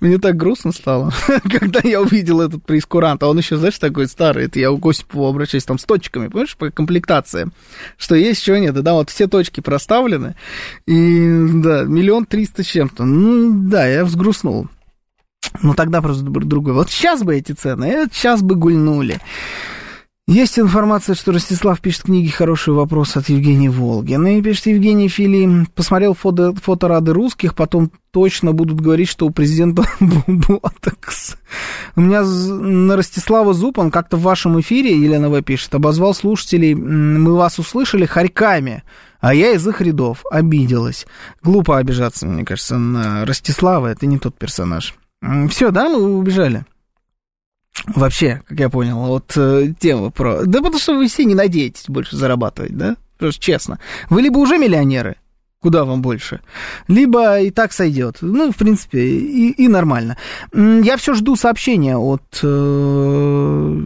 A: Мне так грустно стало, когда я увидел этот прескурант. А он еще, знаешь, такой старый. Это я у Осипову обращаюсь там с точками, понимаешь, по комплектации. Что есть, чего нет. Да, вот все точки проставлены. И, да, миллион триста чем-то. Ну, да, я взгрустнул. Ну, тогда просто другой. Вот сейчас бы эти цены, сейчас бы гульнули. Есть информация, что Ростислав пишет книги «Хороший вопрос» от Евгения Волгина. И пишет Евгений Фили, посмотрел фото, фото Рады русских, потом точно будут говорить, что у президента ботокс. У меня на Ростислава Зуб, он как-то в вашем эфире, Елена В. пишет, обозвал слушателей, мы вас услышали хорьками, а я из их рядов обиделась. Глупо обижаться, мне кажется, на Ростислава, это не тот персонаж. Все, да, мы убежали? Вообще, как я понял, вот э, тема про... Да потому что вы все не надеетесь больше зарабатывать, да? Просто честно. Вы либо уже миллионеры, куда вам больше, либо и так сойдет. Ну, в принципе, и, и нормально. Я все жду сообщения от, э,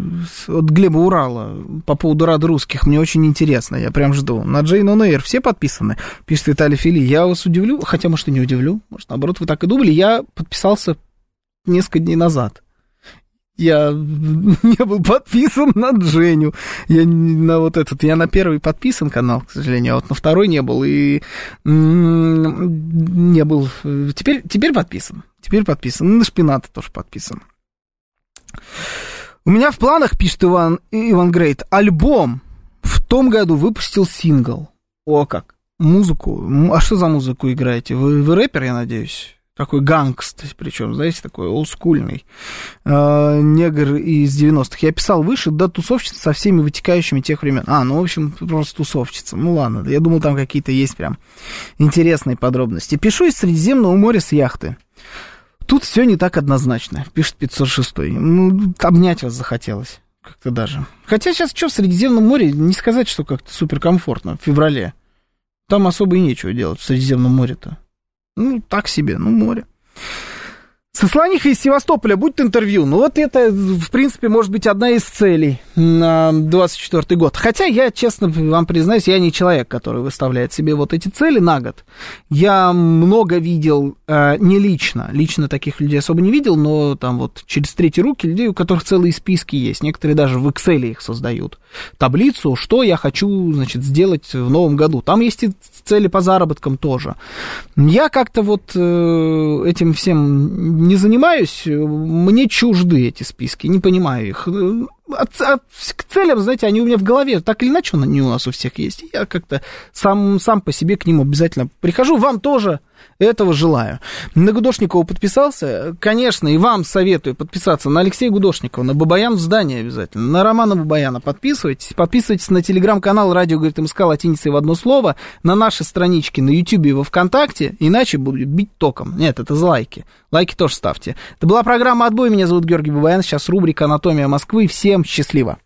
A: от Глеба Урала по поводу рад русских. Мне очень интересно, я прям жду. На Джейн On все подписаны, пишет Виталий Фили. Я вас удивлю, хотя, может, и не удивлю. Может, наоборот, вы так и думали. Я подписался несколько дней назад. Я не был подписан на Дженю. Я на вот этот, я на первый подписан канал, к сожалению, а вот на второй не был. И не был. Теперь, теперь подписан. Теперь подписан. На шпината тоже подписан. У меня в планах, пишет Иван, Иван Great, альбом в том году выпустил сингл. О, как. Музыку. А что за музыку играете? Вы, вы рэпер, я надеюсь? Такой гангст, причем, знаете, такой олдскульный, э, негр из 90-х. Я писал выше, да, тусовщица со всеми вытекающими тех времен. А, ну, в общем, просто тусовщица. Ну, ладно, я думал, там какие-то есть прям интересные подробности. Пишу из Средиземного моря с яхты. Тут все не так однозначно, пишет 506. Ну, обнять вас захотелось как-то даже. Хотя сейчас что в Средиземном море, не сказать, что как-то суперкомфортно в феврале. Там особо и нечего делать в Средиземном море-то. Ну, так себе, ну, море. Сосланиха из Севастополя будет интервью. Ну, вот это, в принципе, может быть одна из целей на 24 год. Хотя я, честно вам признаюсь, я не человек, который выставляет себе вот эти цели на год. Я много видел, э, не лично, лично таких людей особо не видел, но там вот через третьи руки людей, у которых целые списки есть. Некоторые даже в Excel их создают. Таблицу, что я хочу, значит, сделать в новом году. Там есть и цели по заработкам тоже. Я как-то вот э, этим всем не занимаюсь, мне чужды эти списки, не понимаю их. От, от, к целям, знаете, они у меня в голове, так или иначе они у нас у всех есть. Я как-то сам, сам по себе к ним обязательно прихожу. Вам тоже этого желаю. На Гудошникова подписался. Конечно, и вам советую подписаться на Алексея Гудошникова, на Бабаян в здании обязательно, на Романа Бабаяна подписывайтесь. Подписывайтесь на телеграм-канал «Радио говорит МСК» латиницей в одно слово, на наши странички на Ютьюбе и во Вконтакте, иначе будет бить током. Нет, это за лайки. Лайки тоже ставьте. Это была программа «Отбой». Меня зовут Георгий Бабаян. Сейчас рубрика «Анатомия Москвы». Всем счастливо.